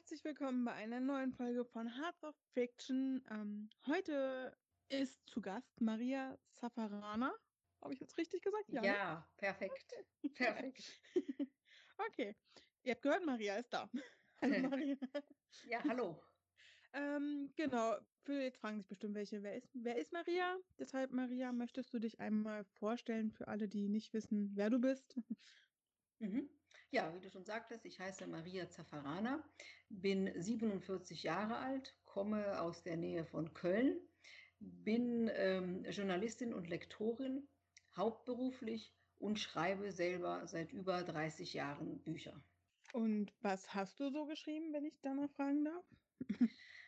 herzlich willkommen bei einer neuen Folge von Hearts of Fiction. Ähm, heute ist zu Gast Maria Safarana. Habe ich jetzt richtig gesagt? Ja, ja ne? perfekt. Perfekt. okay. Ihr habt gehört, Maria ist da. Hallo Maria. ja, hallo. Ähm, genau, für jetzt fragen sich bestimmt welche, wer ist, wer ist Maria? Deshalb, Maria, möchtest du dich einmal vorstellen für alle, die nicht wissen, wer du bist? Mhm. Ja, wie du schon sagtest, ich heiße Maria Zaffarana, bin 47 Jahre alt, komme aus der Nähe von Köln, bin ähm, Journalistin und Lektorin, hauptberuflich und schreibe selber seit über 30 Jahren Bücher. Und was hast du so geschrieben, wenn ich danach fragen darf?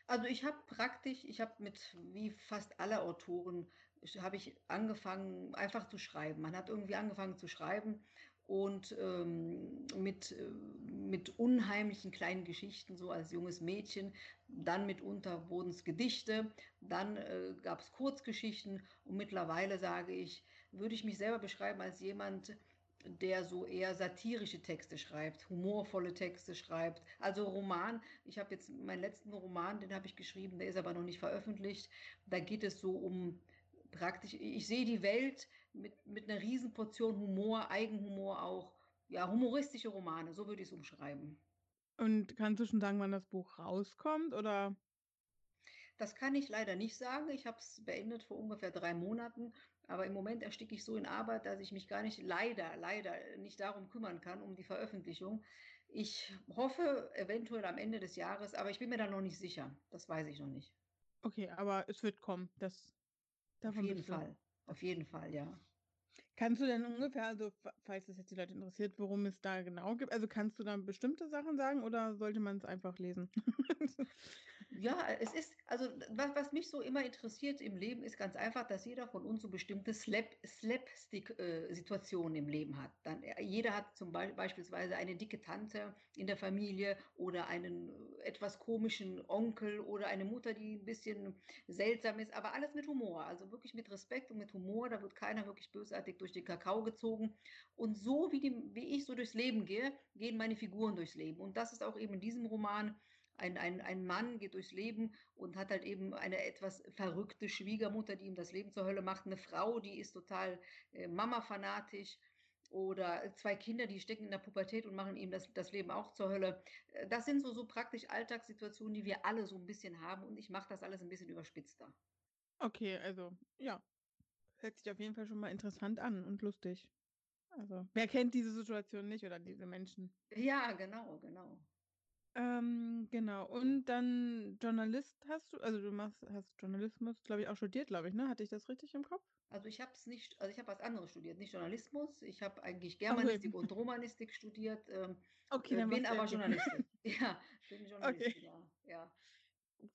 Also ich habe praktisch, ich habe mit, wie fast alle Autoren, habe ich angefangen einfach zu schreiben. Man hat irgendwie angefangen zu schreiben und ähm, mit, äh, mit unheimlichen kleinen Geschichten, so als junges Mädchen. Dann mitunter wurden es Gedichte, dann äh, gab es Kurzgeschichten und mittlerweile sage ich, würde ich mich selber beschreiben als jemand, der so eher satirische Texte schreibt, humorvolle Texte schreibt. Also Roman, ich habe jetzt meinen letzten Roman, den habe ich geschrieben, der ist aber noch nicht veröffentlicht. Da geht es so um praktisch, ich sehe die Welt mit, mit einer Riesenportion Humor, Eigenhumor auch. Ja, humoristische Romane, so würde ich es umschreiben. Und kannst du schon sagen, wann das Buch rauskommt oder? Das kann ich leider nicht sagen. Ich habe es beendet vor ungefähr drei Monaten, aber im Moment ersticke ich so in Arbeit, dass ich mich gar nicht leider, leider nicht darum kümmern kann, um die Veröffentlichung. Ich hoffe eventuell am Ende des Jahres, aber ich bin mir da noch nicht sicher. Das weiß ich noch nicht. Okay, aber es wird kommen. Das, davon Auf jeden Fall. Auf jeden Fall, ja. Kannst du denn ungefähr, also falls es jetzt die Leute interessiert, worum es da genau gibt, also kannst du da bestimmte Sachen sagen oder sollte man es einfach lesen? ja, es ist, also was, was, mich so immer interessiert im Leben, ist ganz einfach, dass jeder von uns so bestimmte Slap, Slapstick-Situationen im Leben hat. Dann, äh, jeder hat zum Beispiel beispielsweise eine dicke Tante in der Familie oder einen äh, etwas komischen Onkel oder eine Mutter, die ein bisschen seltsam ist, aber alles mit Humor, also wirklich mit Respekt und mit Humor, da wird keiner wirklich bösartig durch den Kakao gezogen. Und so wie, die, wie ich so durchs Leben gehe, gehen meine Figuren durchs Leben. Und das ist auch eben in diesem Roman ein, ein, ein Mann geht durchs Leben und hat halt eben eine etwas verrückte Schwiegermutter, die ihm das Leben zur Hölle macht. Eine Frau, die ist total äh, Mama-fanatisch oder zwei Kinder, die stecken in der Pubertät und machen ihm das, das Leben auch zur Hölle. Äh, das sind so, so praktisch Alltagssituationen, die wir alle so ein bisschen haben und ich mache das alles ein bisschen überspitzter. Okay, also ja, hört sich auf jeden Fall schon mal interessant an und lustig. Also, wer kennt diese Situation nicht oder diese Menschen? Ja, genau, genau. Ähm, genau. Und dann Journalist hast du, also du machst, hast Journalismus, glaube ich, auch studiert, glaube ich, ne? Hatte ich das richtig im Kopf? Also ich habe es nicht, also ich habe was anderes studiert, nicht Journalismus. Ich habe eigentlich Germanistik okay. und Romanistik studiert. Ähm, okay, dann bin aber Journalistin. ja, bin Journalistin, okay. ja. ja.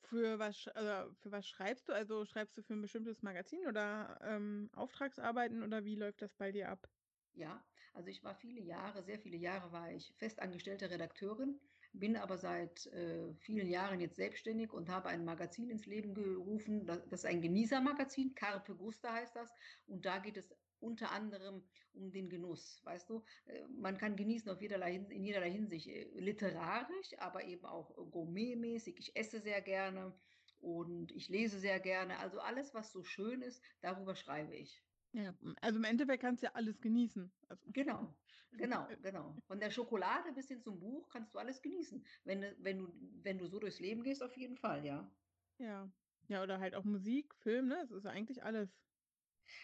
Für was, also für was schreibst du? Also schreibst du für ein bestimmtes Magazin oder ähm, Auftragsarbeiten oder wie läuft das bei dir ab? Ja, also ich war viele Jahre, sehr viele Jahre war ich festangestellte Redakteurin, bin aber seit äh, vielen Jahren jetzt selbstständig und habe ein Magazin ins Leben gerufen. Das, ist ein Genießermagazin, Carpe Gusta heißt das. Und da geht es unter anderem um den Genuss, weißt du? Äh, man kann genießen auf jederlei, in jederlei Hinsicht, äh, literarisch, aber eben auch gourmetmäßig. Ich esse sehr gerne und ich lese sehr gerne. Also alles, was so schön ist, darüber schreibe ich. Ja, also im Endeffekt kannst du ja alles genießen. Also. Genau, genau, genau. Von der Schokolade bis hin zum Buch kannst du alles genießen. Wenn, wenn, du, wenn du so durchs Leben gehst, auf jeden Fall, ja. Ja. Ja, oder halt auch Musik, Film, ne? Es ist eigentlich alles.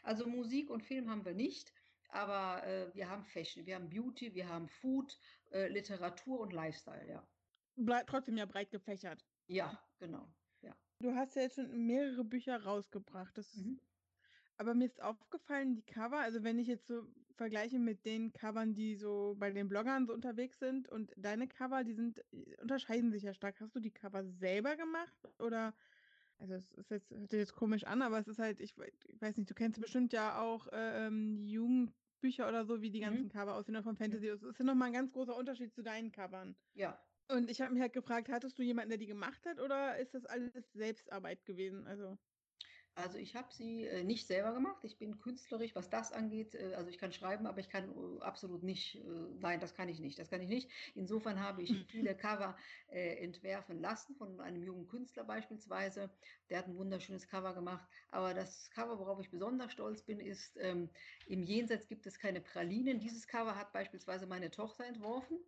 Also Musik und Film haben wir nicht, aber äh, wir haben Fashion, wir haben Beauty, wir haben Food, äh, Literatur und Lifestyle, ja. Ble trotzdem ja breit gefächert. Ja, genau. Ja. Du hast ja jetzt schon mehrere Bücher rausgebracht. Das mhm. Aber mir ist aufgefallen, die Cover, also wenn ich jetzt so vergleiche mit den Covern, die so bei den Bloggern so unterwegs sind und deine Cover, die sind, unterscheiden sich ja stark. Hast du die Cover selber gemacht oder, also es ist jetzt, hört sich jetzt komisch an, aber es ist halt, ich, ich weiß nicht, du kennst bestimmt ja auch ähm, Jugendbücher oder so, wie die mhm. ganzen mhm. Cover aussehen von Fantasy. Es ist ja nochmal ein ganz großer Unterschied zu deinen Covern. Ja. Und ich habe mich halt gefragt, hattest du jemanden, der die gemacht hat oder ist das alles Selbstarbeit gewesen? Also. Also ich habe sie äh, nicht selber gemacht. Ich bin künstlerisch, was das angeht. Äh, also ich kann schreiben, aber ich kann äh, absolut nicht. Äh, nein, das kann ich nicht. Das kann ich nicht. Insofern habe ich Mhm. viele Cover äh, entwerfen lassen von einem jungen Künstler beispielsweise. Der hat ein wunderschönes Cover gemacht. Aber das Cover, worauf ich besonders stolz bin, ist ähm, im Jenseits gibt es keine Pralinen. Dieses Cover hat beispielsweise meine Tochter entworfen.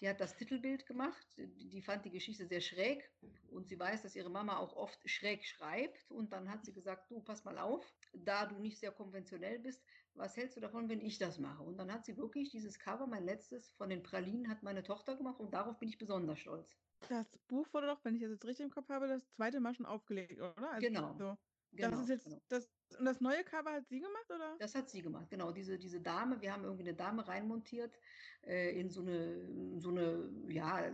Die hat das Titelbild gemacht. Die, fand die Geschichte sehr schräg und sie weiß, dass ihre Mama auch oft schräg schreibt. Und dann hat sie gesagt, du, pass mal auf, da du nicht sehr konventionell bist, was hältst du davon, wenn ich das mache? Und dann hat sie wirklich dieses Cover, mein letztes von den Pralinen, hat meine Tochter gemacht und darauf bin ich besonders stolz. Das Buch wurde doch, wenn ich das jetzt richtig im Kopf habe, das zweite Mal schon aufgelegt, oder? Also, Genau. So. Genau, das ist jetzt genau. das und das neue Cover hat sie gemacht, oder? Das hat sie gemacht, genau. Diese, diese Dame, wir haben irgendwie eine Dame reinmontiert äh, in so eine, so eine, ja,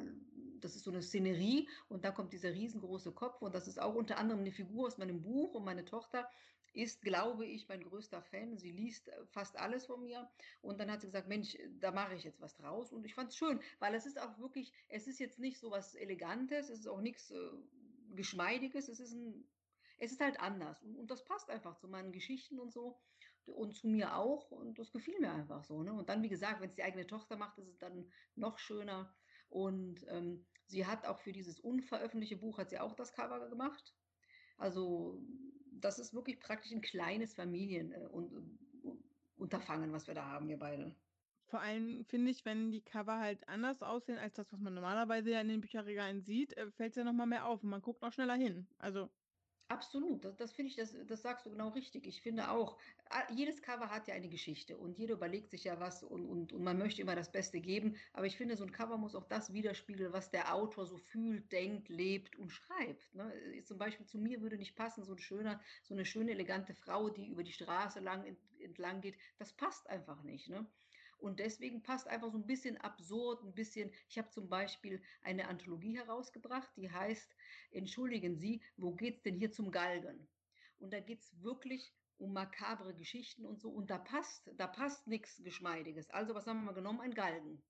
das ist so eine Szenerie und da kommt dieser riesengroße Kopf und das ist auch unter anderem eine Figur aus meinem Buch und meine Tochter ist, glaube ich, mein größter Fan. Sie liest äh, fast alles von mir und dann hat sie gesagt, Mensch, da mache ich jetzt was draus und ich fand es schön, weil es ist auch wirklich, es ist jetzt nicht so was Elegantes, es ist auch nichts äh, Geschmeidiges, es ist ein es ist halt anders und, und das passt einfach zu meinen Geschichten und so und zu mir auch und das gefiel mir einfach so. Ne? Und dann, wie gesagt, wenn es die eigene Tochter macht, ist es dann noch schöner. Und ähm, sie hat auch für dieses unveröffentlichte Buch, hat sie auch das Cover gemacht. Also das ist wirklich praktisch ein kleines Familien- äh, was wir da haben, wir beide. Vor allem finde ich, wenn die Cover halt anders aussehen als das, was man normalerweise ja in den Bücherregalen sieht, äh, fällt es ja nochmal mehr auf und man guckt auch schneller hin. Also Absolut, das, das finde ich, das, das sagst du genau richtig. Ich finde auch, jedes Cover hat ja eine Geschichte und jeder überlegt sich ja was und, und, und man möchte immer das Beste geben. Aber ich finde, so ein Cover muss auch das widerspiegeln, was der Autor so fühlt, denkt, lebt und schreibt. Ne? Äh, Zum Beispiel zu mir würde nicht passen, so ein schöner, so eine schöne, elegante Frau, die über die Straße lang ent, entlang geht. Das passt einfach nicht. Ne? Und deswegen passt einfach so ein bisschen absurd, ein bisschen. Ich habe zum Beispiel eine Anthologie herausgebracht, die heißt Entschuldigen Sie, wo geht's denn hier zum Galgen? Und da geht es wirklich um makabre Geschichten und so. Und da passt, da passt nichts Geschmeidiges. Also, was haben wir mal genommen? Ein Galgen.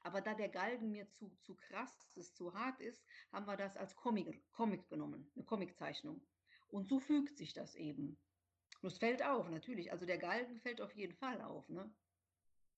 Aber da der Galgen mir zu, zu krass ist, zu hart ist, haben wir das als Comic, Comic genommen, eine Comiczeichnung. Und so fügt sich das eben. Und es fällt auf, natürlich. Also der Galgen fällt auf jeden Fall auf. Ne?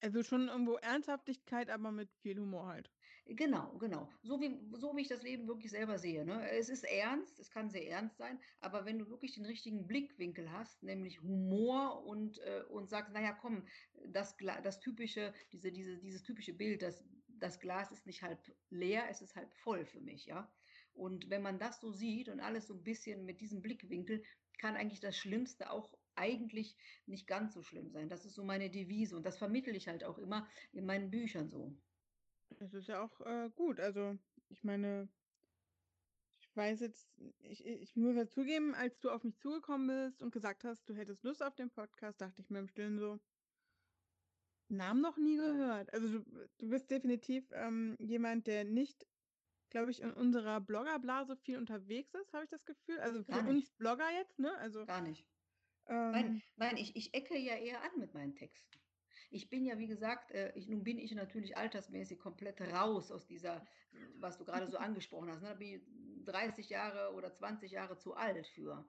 Also schon irgendwo Ernsthaftigkeit, aber mit viel Humor halt. Genau, genau. So wie, so wie ich das Leben wirklich selber sehe. Ne? Es ist ernst, es kann sehr ernst sein, aber wenn du wirklich den richtigen Blickwinkel hast, nämlich Humor und, äh, und sagst, naja, komm, das, das typische, diese, diese, dieses typische Bild, das, das Glas ist nicht halb leer, es ist halb voll für mich, ja. Und wenn man das so sieht und alles so ein bisschen mit diesem Blickwinkel, kann eigentlich das Schlimmste auch eigentlich nicht ganz so schlimm sein. Das ist so meine Devise und das vermittle ich halt auch immer in meinen Büchern so. Das ist ja auch äh, gut. Also, ich meine, ich weiß jetzt, ich, ich muss ja zugeben, als du auf mich zugekommen bist und gesagt hast, du hättest Lust auf den Podcast, dachte ich mir im Stillen so, Namen noch nie gehört. Also, du, du bist definitiv ähm, jemand, der nicht, glaube ich, in unserer Bloggerblase viel unterwegs ist, habe ich das Gefühl. Also für uns. Blogger jetzt, ne? Also, Gar nicht. Ähm, Nein, nein, ich, ich ecke ja eher an mit meinen Texten. Ich bin ja, wie gesagt, äh, ich, nun bin ich natürlich altersmäßig komplett raus aus dieser, was du gerade so angesprochen hast. Ne? Da bin ich 30 Jahre oder 20 Jahre zu alt für.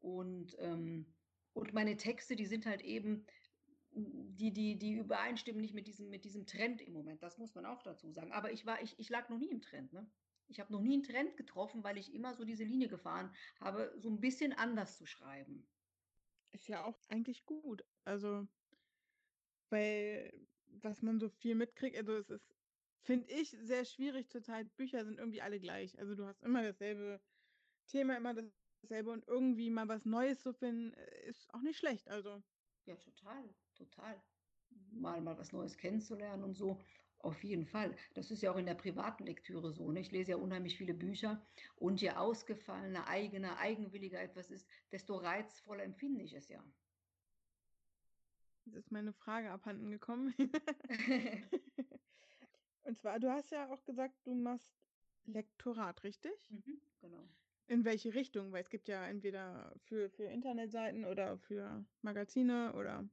Und, ähm, und meine Texte, die sind halt eben, die, die, die übereinstimmen nicht mit diesem, mit diesem Trend im Moment. Das muss man auch dazu sagen. Aber ich, war, ich, ich lag noch nie im Trend. Ne? Ich habe noch nie einen Trend getroffen, weil ich immer so diese Linie gefahren habe, so ein bisschen anders zu schreiben. Ist ja auch eigentlich gut. Also, weil, was man so viel mitkriegt, also es ist, finde ich, sehr schwierig zurzeit. Bücher sind irgendwie alle gleich. Also du hast immer dasselbe Thema, immer dasselbe und irgendwie mal was Neues zu finden, äh, ist auch nicht schlecht. Also. Ja, total, total. Mal, mal was Neues kennenzulernen und so. Auf jeden Fall. Das ist ja auch in der privaten Lektüre so. Ne? Ich lese ja unheimlich viele Bücher und je ausgefallener, eigener, eigenwilliger etwas ist, desto reizvoller empfinde ich es ja. Jetzt ist meine Frage abhanden gekommen. und zwar, du hast ja auch gesagt, du machst Lektorat, richtig? mhm, genau. In welche Richtung? Weil es gibt ja entweder für, für Internetseiten oder für Magazine oder.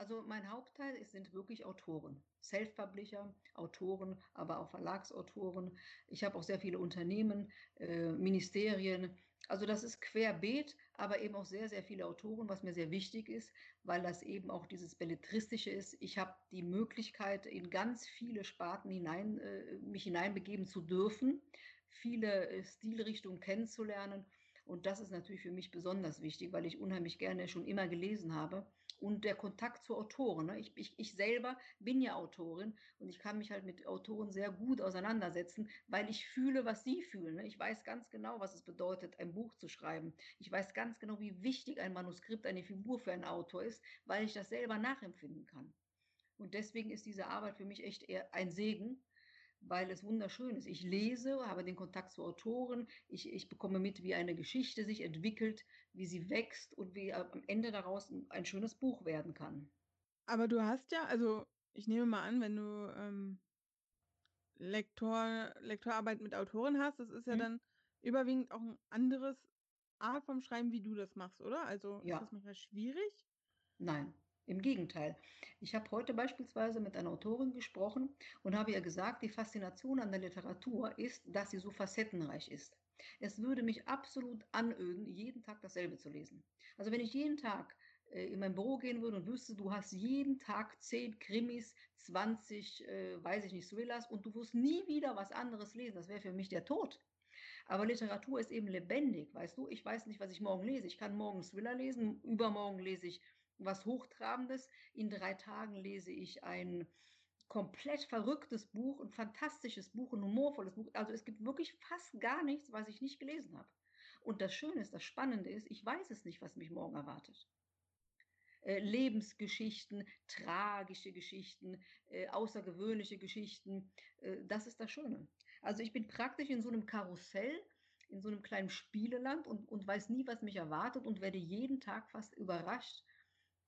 Also mein Hauptteil sind wirklich Autoren, Self-Publisher, Autoren, aber auch Verlagsautoren. Ich habe auch sehr viele Unternehmen, äh, Ministerien, Also das ist querbeet, aber eben auch sehr, sehr viele Autoren, was mir sehr wichtig ist, weil das eben auch dieses Belletristische ist. Ich habe die Möglichkeit, in ganz viele Sparten hinein, äh, mich hineinbegeben zu dürfen, viele äh, Stilrichtungen kennenzulernen. Und das ist natürlich für mich besonders wichtig, weil ich unheimlich gerne schon immer gelesen habe und der Kontakt zu Autoren. Ne? Ich, ich, ich selber bin ja Autorin und ich kann mich halt mit Autoren sehr gut auseinandersetzen, weil ich fühle, was sie fühlen. Ne? Ich weiß ganz genau, was es bedeutet, ein Buch zu schreiben. Ich weiß ganz genau, wie wichtig ein Manuskript, eine Figur für einen Autor ist, weil ich das selber nachempfinden kann. Und deswegen ist diese Arbeit für mich echt eher ein Segen, weil es wunderschön ist. Ich lese, habe den Kontakt zu Autoren, ich, ich bekomme mit, wie eine Geschichte sich entwickelt, wie sie wächst und wie am Ende daraus ein schönes Buch werden kann. Aber du hast ja, also ich nehme mal an, wenn du ähm, Lektor, Lektorarbeit mit Autoren hast, das ist ja hm. dann überwiegend auch ein anderes Art vom Schreiben, wie du das machst, oder? Also ja. ist das manchmal schwierig? Nein, im Gegenteil. Ich habe heute beispielsweise mit einer Autorin gesprochen und habe ihr gesagt, die Faszination an der Literatur ist, dass sie so facettenreich ist. Es würde mich absolut anöden, jeden Tag dasselbe zu lesen. Also wenn ich jeden Tag äh, in mein Büro gehen würde und wüsste, du hast jeden Tag 10 Krimis, 20, äh, weiß ich nicht, Thrillers und du wirst nie wieder was anderes lesen, das wäre für mich der Tod. Aber Literatur ist eben lebendig, weißt du? Ich weiß nicht, was ich morgen lese. Ich kann morgen Thriller lesen, übermorgen lese ich was Hochtrabendes. In drei Tagen lese ich ein komplett verrücktes Buch, ein fantastisches Buch, ein humorvolles Buch. Also es gibt wirklich fast gar nichts, was ich nicht gelesen habe. Und das Schöne ist, das Spannende ist, ich weiß es nicht, was mich morgen erwartet. Äh, Lebensgeschichten, tragische Geschichten, äh, außergewöhnliche Geschichten, äh, das ist das Schöne. Also ich bin praktisch in so einem Karussell, in so einem kleinen Spieleland und, und weiß nie, was mich erwartet und werde jeden Tag fast überrascht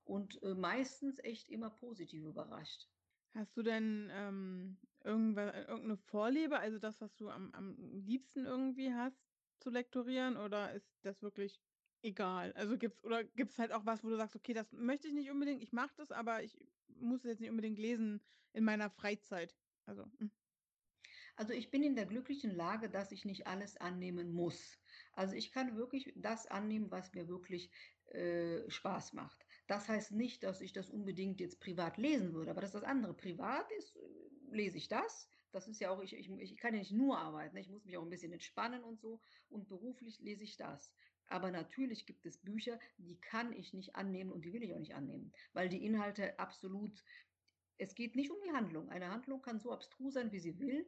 und äh, meistens echt immer positiv überrascht. Hast du denn ähm, irgendeine Vorliebe, also das, was du am, am liebsten irgendwie hast, zu lektorieren, oder ist das wirklich egal? Also gibt's oder gibt es halt auch was, wo du sagst, okay, das möchte ich nicht unbedingt, ich mache das, aber ich muss jetzt nicht unbedingt lesen in meiner Freizeit. Also. Mh. Hm. Also ich bin in der glücklichen Lage, dass ich nicht alles annehmen muss. Also ich kann wirklich das annehmen, was mir wirklich äh, Spaß macht. Das heißt nicht, dass ich das unbedingt jetzt privat lesen würde, aber das ist das andere. Privat ist, äh, lese ich das. Das ist ja auch, ich, ich, ich kann ja nicht nur arbeiten, ich muss mich auch ein bisschen entspannen und so. Und beruflich lese ich das. Aber natürlich gibt es Bücher, die kann ich nicht annehmen und die will ich auch nicht annehmen, weil die Inhalte absolut, es geht nicht um die Handlung. Eine Handlung kann so abstrus sein, wie sie will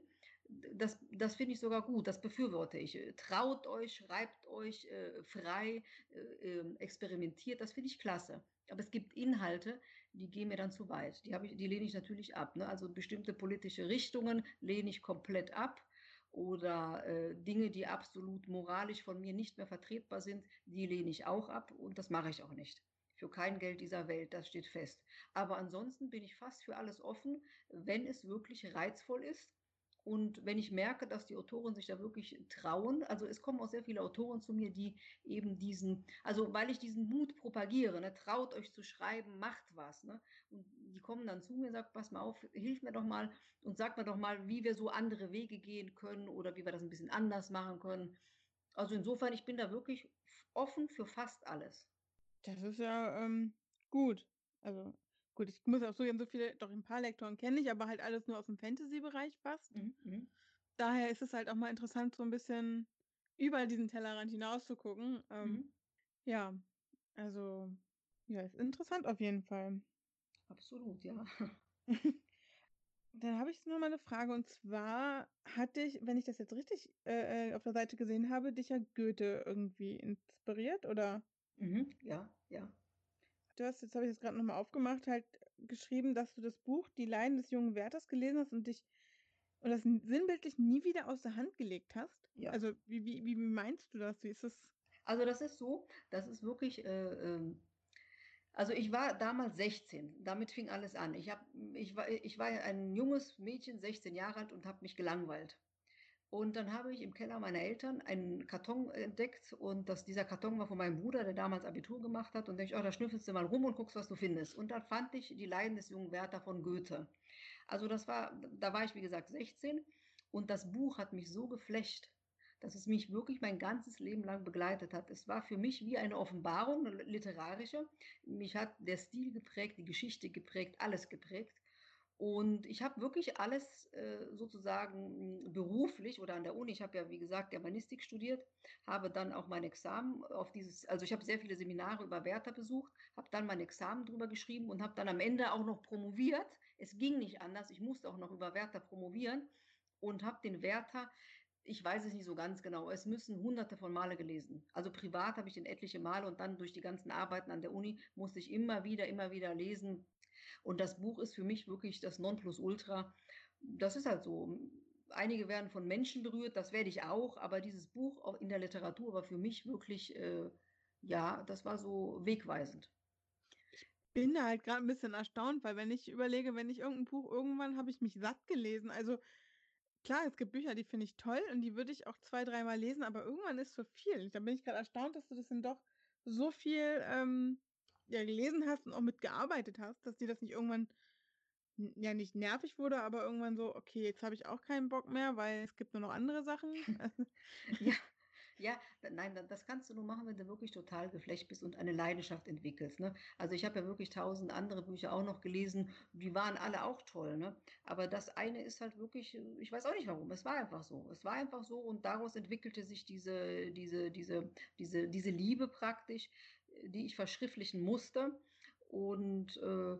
das, das finde ich sogar gut, das befürworte ich. Traut euch, schreibt euch äh, frei, äh, ähm, experimentiert, das finde ich klasse. Aber es gibt Inhalte, die gehen mir dann zu weit. Die, ich, die lehne ich natürlich ab. Ne? Also bestimmte politische Richtungen lehne ich komplett ab. Oder äh, Dinge, die absolut moralisch von mir nicht mehr vertretbar sind, die lehne ich auch ab und das mache ich auch nicht. Für kein Geld dieser Welt, das steht fest. Aber ansonsten bin ich fast für alles offen, wenn es wirklich reizvoll ist und wenn ich merke, dass die Autoren sich da wirklich trauen, also es kommen auch sehr viele Autoren zu mir, die eben diesen, also weil ich diesen Mut propagiere, ne, traut euch zu schreiben, macht was. Ne, und die kommen dann zu mir und sagen, pass mal auf, hilf mir doch mal und sag mir doch mal, wie wir so andere Wege gehen können oder wie wir das ein bisschen anders machen können. Also insofern, ich bin da wirklich offen für fast alles. Das ist ja ähm, gut. Also Gut, ich muss auch so so viele, doch ein paar Lektoren kenne ich, aber halt alles nur aus dem Fantasy-Bereich fast. Mhm, mhm. Daher ist es halt auch mal interessant, so ein bisschen über diesen Tellerrand hinaus zu gucken. Ähm, mhm. Ja, also, ja, ist interessant auf jeden Fall. Absolut, ja. Dann habe ich noch mal eine Frage und zwar hat dich, wenn ich das jetzt richtig äh, äh auf der Seite gesehen habe, dich ja Goethe irgendwie inspiriert, oder? Mhm, ja, ja du hast, jetzt habe ich das gerade nochmal aufgemacht, halt geschrieben, dass du das Buch Die Leiden des jungen Wärters gelesen hast und dich und das sinnbildlich nie wieder aus der Hand gelegt hast. Ja. Also wie, wie, wie meinst du das? Wie ist es? Also das ist so, das ist wirklich, äh, äh, also ich war damals 16, damit fing alles an. Ich, hab, ich, war, ich war ein junges Mädchen, 16 Jahre alt und habe mich gelangweilt. Und dann habe ich im Keller meiner Eltern einen Karton entdeckt und das, dieser Karton war von meinem Bruder, der damals Abitur gemacht hat. Und denke ich, oh, da schnüffelst du mal rum und guckst, was du findest. Und dann fand ich die Leiden des jungen Werther von Goethe. Also das war, da war ich wie gesagt 16 und das Buch hat mich so geflecht, dass es mich wirklich mein ganzes Leben lang begleitet hat. Es war für mich wie eine Offenbarung, eine literarische. Mich hat der Stil geprägt, die Geschichte geprägt, alles geprägt. Und ich habe wirklich alles äh, sozusagen hm, beruflich oder an der Uni, ich habe ja wie gesagt Germanistik studiert, habe dann auch mein Examen auf dieses, also ich habe sehr viele Seminare über Werther besucht, habe dann mein Examen drüber geschrieben und habe dann am Ende auch noch promoviert. Es ging nicht anders, ich musste auch noch über Werther promovieren und habe den Werther ich weiß es nicht so ganz genau. Es müssen hunderte von Male gelesen. Also privat habe ich den etliche Male und dann durch die ganzen Arbeiten an der Uni musste ich immer wieder, immer wieder lesen. Und das Buch ist für mich wirklich das Nonplusultra. Das ist halt so. Einige werden von Menschen berührt, das werde ich auch, aber dieses Buch auch in der Literatur war für mich wirklich, äh, ja, das war so wegweisend. Ich bin da halt gerade ein bisschen erstaunt, weil wenn ich überlege, wenn ich irgendein Buch, irgendwann habe ich mich satt gelesen. Also klar, es gibt Bücher, die finde ich toll und die würde ich auch zwei, dreimal lesen, aber irgendwann ist zu viel. Da bin ich gerade erstaunt, dass du das dann doch so viel ähm, ja, gelesen hast und auch mitgearbeitet hast, dass dir das nicht irgendwann ja nicht nervig wurde, aber irgendwann so, okay, jetzt habe ich auch keinen Bock mehr, weil es gibt nur noch andere Sachen. ja, ja, nein, das kannst du nur machen, wenn du wirklich total geflecht bist und eine Leidenschaft entwickelst. Ne? Also ich habe ja wirklich tausend andere Bücher auch noch gelesen, die waren alle auch toll. Ne? Aber das eine ist halt wirklich, ich weiß auch nicht warum, es war einfach so. Es war einfach so und daraus entwickelte sich diese, diese, diese, diese, diese Liebe praktisch, die ich verschriftlichen musste. Und äh,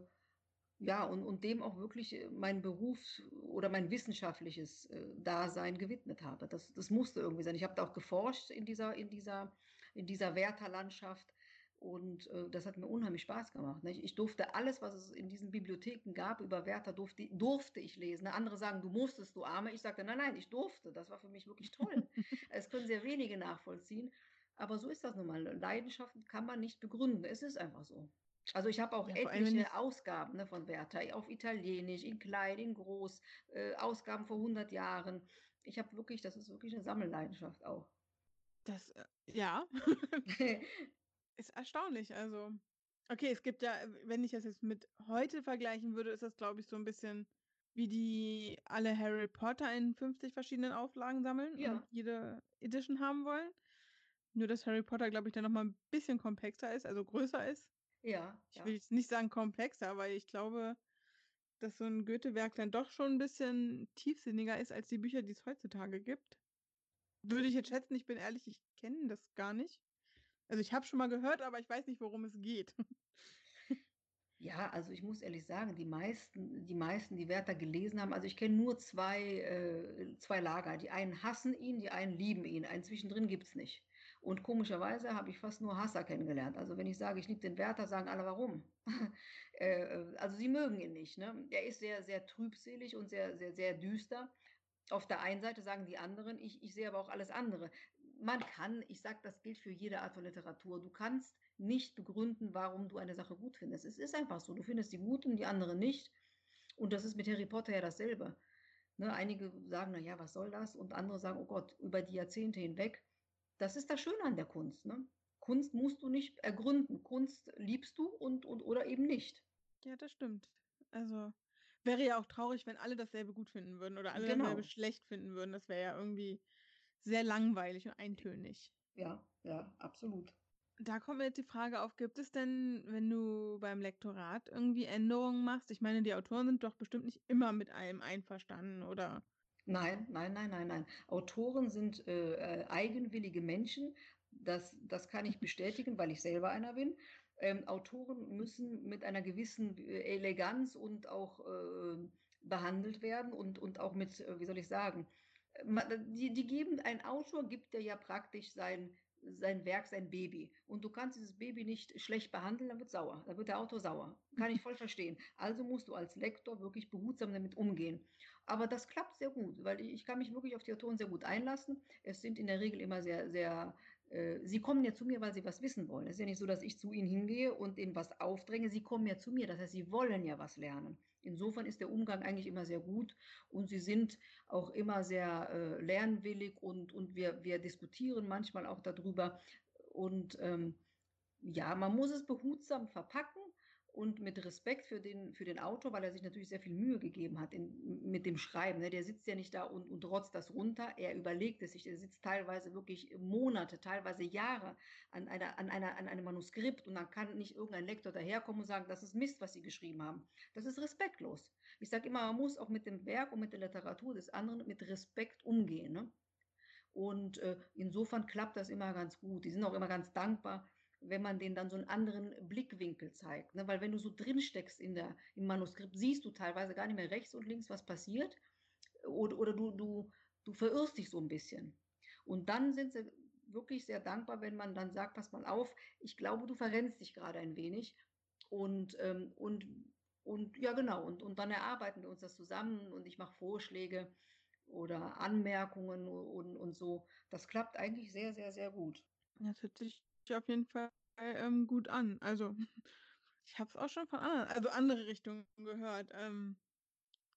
ja, und, und dem auch wirklich äh, mein Beruf oder mein wissenschaftliches äh, Dasein gewidmet habe. Das, das musste irgendwie sein. Ich habe da auch geforscht in dieser, in dieser, in dieser Wertherlandschaft und äh, das hat mir unheimlich Spaß gemacht. Ne? Ich, durfte alles, was es in diesen Bibliotheken gab, über Werther durfte, durfte ich lesen. Andere sagen, du musstest, du Arme. Ich sagte, nein, nein, ich durfte. Das war für mich wirklich toll. es können sehr wenige nachvollziehen. Aber so ist das nun mal. Leidenschaften kann man nicht begründen. Es ist einfach so. Also ich habe auch ja, etliche Ausgaben ne, von Werther auf Italienisch, in klein, in groß, äh, Ausgaben vor 100 Jahren. Ich habe wirklich, das ist wirklich eine Sammelleidenschaft auch. Das, äh, ja, ist erstaunlich. Also, okay, es gibt ja, wenn ich das jetzt mit heute vergleichen würde, ist das, glaube ich, so ein bisschen wie die alle Harry Potter in 50 verschiedenen Auflagen sammeln ja. und jede Edition haben wollen. Nur, dass Harry Potter, glaube ich, dann nochmal ein bisschen komplexer ist, also größer ist. Ja. Ich will jetzt nicht sagen komplexer, weil ich glaube, dass so ein Goethe-Werk dann doch schon ein bisschen tiefsinniger ist als die Bücher, die es heutzutage gibt. Würde ich jetzt schätzen, ich bin ehrlich, ich kenne das gar nicht. Also ich habe schon mal gehört, aber ich weiß nicht, worum es geht. Ja, also ich muss ehrlich sagen, die meisten, die meisten, die Werther gelesen haben, also ich kenne nur zwei, äh, zwei Lager. Die einen hassen ihn, die einen lieben ihn. Einen zwischendrin gibt es nicht. Und komischerweise habe ich fast nur Hasser kennengelernt. Also wenn ich sage, ich liebe den Werther, sagen alle warum. Äh, äh, also sie mögen ihn nicht. Ne? Er ist sehr, sehr trübselig und sehr, sehr, sehr düster. Auf der einen Seite sagen die anderen, ich, ich sehe aber auch alles andere. Man kann, ich sage, das gilt für jede Art von Literatur. Du kannst nicht begründen, warum du eine Sache gut findest. Es ist einfach so. Du findest die gut und die anderen nicht. Und das ist mit Harry Potter ja dasselbe. Ne, einige sagen, naja, was soll das? Und andere sagen, oh Gott, über die Jahrzehnte hinweg das ist das Schöne an der Kunst. Ne? Kunst musst du nicht ergründen. Kunst liebst du und, und oder eben nicht. Ja, das stimmt. Also wäre ja auch traurig, wenn alle dasselbe gut finden würden oder alle genau. dasselbe schlecht finden würden. Das wäre ja irgendwie sehr langweilig und eintönig. Ja, ja, absolut. Da kommt mir jetzt die Frage auf, gibt es denn, wenn du beim Lektorat irgendwie Änderungen machst? Ich meine, die Autoren sind doch bestimmt nicht immer mit allem einverstanden, oder? Nein, nein, nein, nein, nein. Autoren sind äh, äh, eigenwillige Menschen. Das, das kann ich bestätigen, weil ich selber einer bin. Ähm, Autoren müssen mit einer gewissen äh, Eleganz und auch äh, behandelt werden und, und auch mit, äh, wie soll ich sagen, die, die geben, ein Autor gibt der ja praktisch sein, sein Werk, sein Baby. Und du kannst dieses Baby nicht schlecht behandeln, dann wird sauer. Dann wird der Autor sauer. Kann ich voll verstehen. Also musst du als Lektor wirklich behutsam damit umgehen. Aber das klappt sehr gut, weil ich kann mich wirklich auf die Autoren sehr gut einlassen. Es sind in der Regel immer sehr, sehr äh, Sie kommen ja zu mir, weil sie was wissen wollen. Es ist ja nicht so, dass ich zu ihnen hingehe und ihnen was aufdränge. Sie kommen ja zu mir. Das heißt, sie wollen ja was lernen. Insofern ist der Umgang eigentlich immer sehr gut und sie sind auch immer sehr äh, lernwillig und, und wir, wir diskutieren manchmal auch darüber. Und ähm, ja, man muss es behutsam verpacken und mit Respekt für den, für den Autor, weil er sich natürlich sehr viel Mühe gegeben hat in, mit dem Schreiben. Ne? Der sitzt ja nicht da und, und rotzt das runter, er überlegt es sich, er sitzt teilweise wirklich Monate, teilweise Jahre an, einer, an, einer, an einem Manuskript und dann kann nicht irgendein Lektor daherkommen und sagen, das ist Mist, was Sie geschrieben haben. Das ist respektlos. Ich sage immer, man muss auch mit dem Werk und mit der Literatur des anderen mit Respekt umgehen. Ne? Und äh, insofern klappt das immer ganz gut. Die sind auch immer ganz dankbar, wenn man denen dann so einen anderen Blickwinkel zeigt. Ne? Weil wenn du so drin steckst in der, im Manuskript, siehst du teilweise gar nicht mehr rechts und links, was passiert. Oder, oder du, du, du verirrst dich so ein bisschen. Und dann sind sie wirklich sehr dankbar, wenn man dann sagt, pass mal auf, ich glaube, du verrennst dich gerade ein wenig. Und, ähm, und, und ja, genau, und, und dann erarbeiten wir uns das zusammen und ich mache Vorschläge oder Anmerkungen und, und so. Das klappt eigentlich sehr, sehr, sehr gut. Das hört sich auf jeden Fall ähm, gut an. Also, ich habe es auch schon von anderen, also andere Richtungen gehört. Ähm,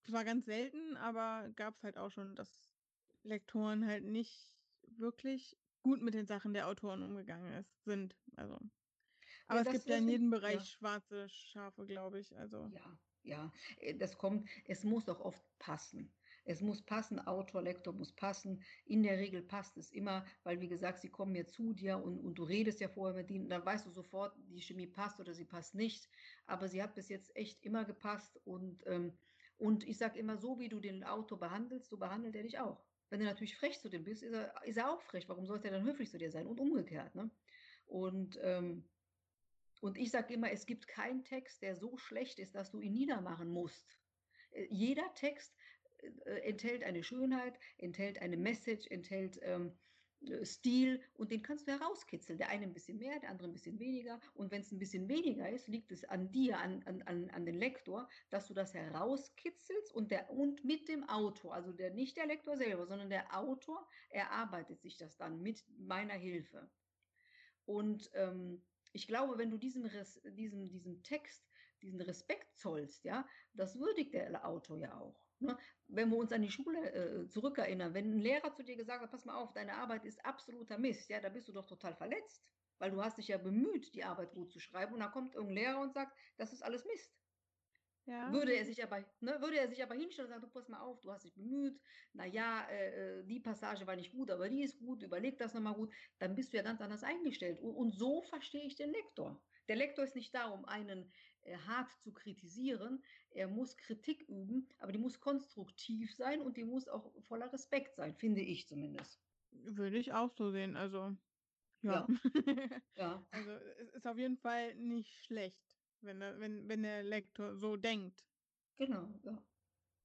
es war ganz selten, aber gab es halt auch schon, dass Lektoren halt nicht wirklich gut mit den Sachen der Autoren umgegangen ist, sind. Also. Aber ja, es gibt ja in jedem Bereich ja. schwarze Schafe, glaube ich. Also. Ja, ja, das kommt, es muss auch oft passen. Es muss passen, Autor, Lektor muss passen. In der Regel passt es immer, weil wie gesagt, sie kommen ja zu dir und, und du redest ja vorher mit ihnen, dann weißt du sofort, die Chemie passt oder sie passt nicht. Aber sie hat bis jetzt echt immer gepasst und, ähm, und ich sage immer, so wie du den Autor behandelst, so behandelt er dich auch. Wenn du natürlich frech zu dem bist, ist er, ist er auch frech. Warum sollte er dann höflich zu dir sein? Und umgekehrt. Ne? Und, ähm, und ich sage immer, es gibt keinen Text, der so schlecht ist, dass du ihn niedermachen musst. Äh, jeder Text enthält eine Schönheit, enthält eine Message, enthält ähm, äh, Stil und den kannst du herauskitzeln. Der eine ein bisschen mehr, der andere ein bisschen weniger. Und wenn es ein bisschen weniger ist, liegt es an dir, an, an, an den Lektor, dass du das herauskitzelst und, der, und mit dem Autor, also der, nicht der Lektor selber, sondern der Autor erarbeitet sich das dann mit meiner Hilfe. Und ähm, ich glaube, wenn du diesem, diesem, diesem Text diesen Respekt zollst, ja, das würdigt der Autor ja auch. Ne? Wenn wir uns an die Schule äh, zurückerinnern, wenn ein Lehrer zu dir gesagt hat, pass mal auf, deine Arbeit ist absoluter Mist, ja, da bist du doch total verletzt, weil du hast dich ja bemüht, die Arbeit gut zu schreiben und dann kommt irgendein Lehrer und sagt, das ist alles Mist. Ja. Würde er sich aber, ne, würde er sich aber hinstellen und sagen, du pass mal auf, du hast dich bemüht, naja, äh, äh, die Passage war nicht gut, aber die ist gut, überleg das nochmal gut, dann bist du ja ganz anders eingestellt. Und, und so verstehe ich den Lektor. Der Lektor ist nicht da, um einen hart zu kritisieren. Er muss Kritik üben, aber die muss konstruktiv sein und die muss auch voller Respekt sein, finde ich zumindest. Würde ich auch so sehen. Also, ja. ja. ja. Also, es ist auf jeden Fall nicht schlecht, wenn der, wenn, wenn der Lektor so denkt. Genau, ja.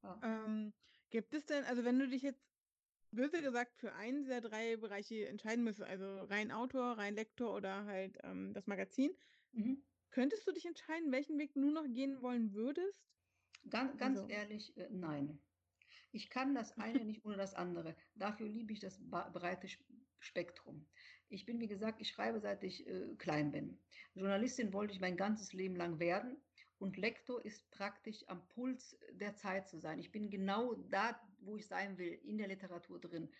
ja. Ähm, gibt es denn, also wenn du dich jetzt böse gesagt für einen dieser drei Bereiche entscheiden müsstest, also rein Autor, rein Lektor oder halt ähm, das Magazin, mhm. Könntest du dich entscheiden, welchen Weg du nur noch gehen wollen würdest? Ganz, ganz also. ehrlich, äh, nein. Ich kann das eine nicht ohne das andere. Dafür liebe ich das breite Spektrum. Ich bin, wie gesagt, ich schreibe, seit ich äh, klein bin. Journalistin wollte ich mein ganzes Leben lang werden und Lektor ist praktisch am Puls der Zeit zu sein. Ich bin genau da, wo ich sein will, in der Literatur drin.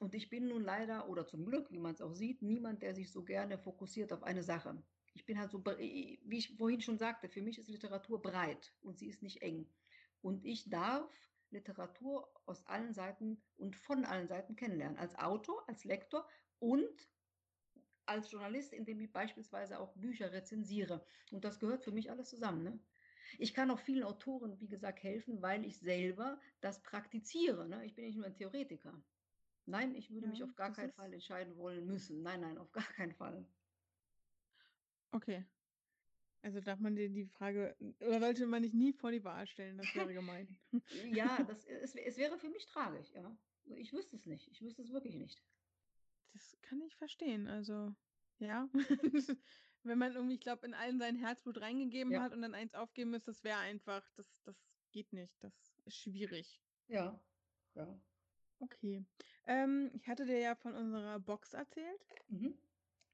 Und ich bin nun leider, oder zum Glück, wie man es auch sieht, niemand, der sich so gerne fokussiert auf eine Sache ich bin halt so, wie ich vorhin schon sagte, für mich ist Literatur breit und sie ist nicht eng. Und ich darf Literatur aus allen Seiten und von allen Seiten kennenlernen. Als Autor, als Lektor und als Journalist, indem ich beispielsweise auch Bücher rezensiere. Und das gehört für mich alles zusammen. Ne? Ich kann auch vielen Autoren, wie gesagt, helfen, weil ich selber das praktiziere. Ne? Ich bin nicht nur ein Theoretiker. Nein, ich würde ja, mich auf gar keinen Fall entscheiden wollen müssen. Nein, nein, auf gar keinen Fall. Okay. Also darf man dir die Frage, oder sollte man dich nie vor die Wahl stellen? Das wäre gemein. ja, das, es, es wäre für mich tragisch, ja. Ich wüsste es nicht. Ich wüsste es wirklich nicht. Das kann ich verstehen. Also, ja. Wenn man irgendwie, ich glaube, in allen sein Herzblut reingegeben ja. hat und dann eins aufgeben müsste, das wäre einfach, das, das geht nicht. Das ist schwierig. Ja, ja. Okay. Ähm, ich hatte dir ja von unserer Box erzählt. Mhm.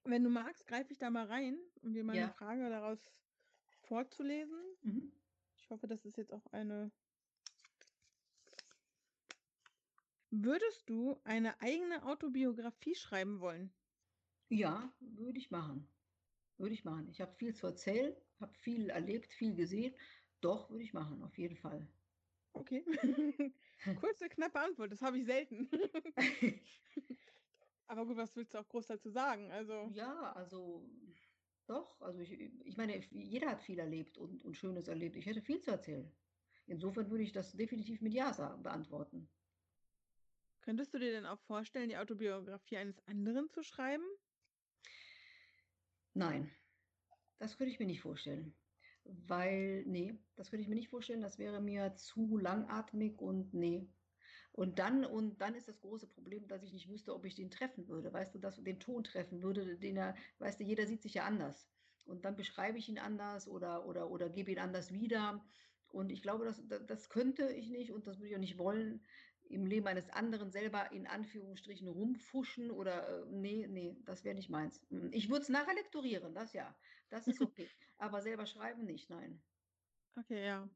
Wenn du magst, greife ich da mal rein, um dir mal ja. Frage daraus vorzulesen. Mhm. Ich hoffe, das ist jetzt auch eine. Würdest du eine eigene Autobiografie schreiben wollen? Ja, würde ich machen. würde ich machen. Ich habe viel zu erzählen, habe viel erlebt, viel gesehen. Doch, würde ich machen, auf jeden Fall. Okay. Kurze, knappe Antwort, das habe ich selten. Aber gut, was willst du auch groß dazu sagen? Also. Ja, also doch, also ich, ich meine, jeder hat viel erlebt und, und Schönes erlebt. Ich hätte viel zu erzählen. Insofern würde ich das definitiv mit Ja beantworten. Könntest du dir denn auch vorstellen, die Autobiografie eines anderen zu schreiben? Nein, das könnte ich mir nicht vorstellen. Weil, nee, das könnte ich mir nicht vorstellen. Das wäre mir zu langatmig und nee. Und dann, und dann ist das große Problem, dass ich nicht wüsste, ob ich den treffen würde. Weißt du, dass den Ton treffen würde, den er, weißt du, jeder sieht sich ja anders. Und dann beschreibe ich ihn anders oder, oder, oder gebe ihn anders wieder. Und ich glaube, das, das könnte ich nicht und das würde ich auch nicht wollen, im Leben eines anderen selber in Anführungsstrichen rumfuschen oder äh, nee, nee, das wäre nicht meins. Hm, ich würde es nachher lektorieren, das ja. Das ist okay. Aber selber schreiben nicht, nein. Okay, ja.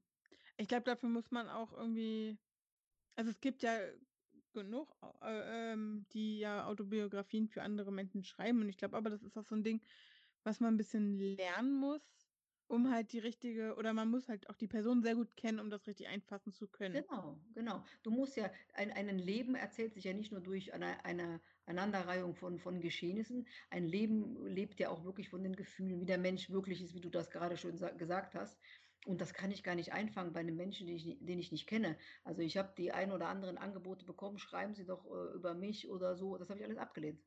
Ich glaube, dafür muss man auch irgendwie. Also es gibt ja genug, äh, ähm, die ja Autobiografien für andere Menschen schreiben. Und ich glaube aber, das ist auch so ein Ding, was man ein bisschen lernen muss um halt die richtige oder man muss halt auch die Person sehr gut kennen, um das richtig einfassen zu können. Genau, genau. Du musst ja ein ein Leben erzählt sich ja nicht nur durch eine eine Aneinanderreihung von von Geschehnissen. Ein Leben lebt ja auch wirklich von den Gefühlen, wie der Mensch wirklich ist, wie du das gerade schon gesagt hast. Und das kann ich gar nicht einfangen bei einem Menschen, den ich den ich nicht kenne. Also, ich habe die ein oder anderen Angebote bekommen: „Schreiben Sie doch, äh, über mich“ oder so. Das habe ich alles abgelehnt.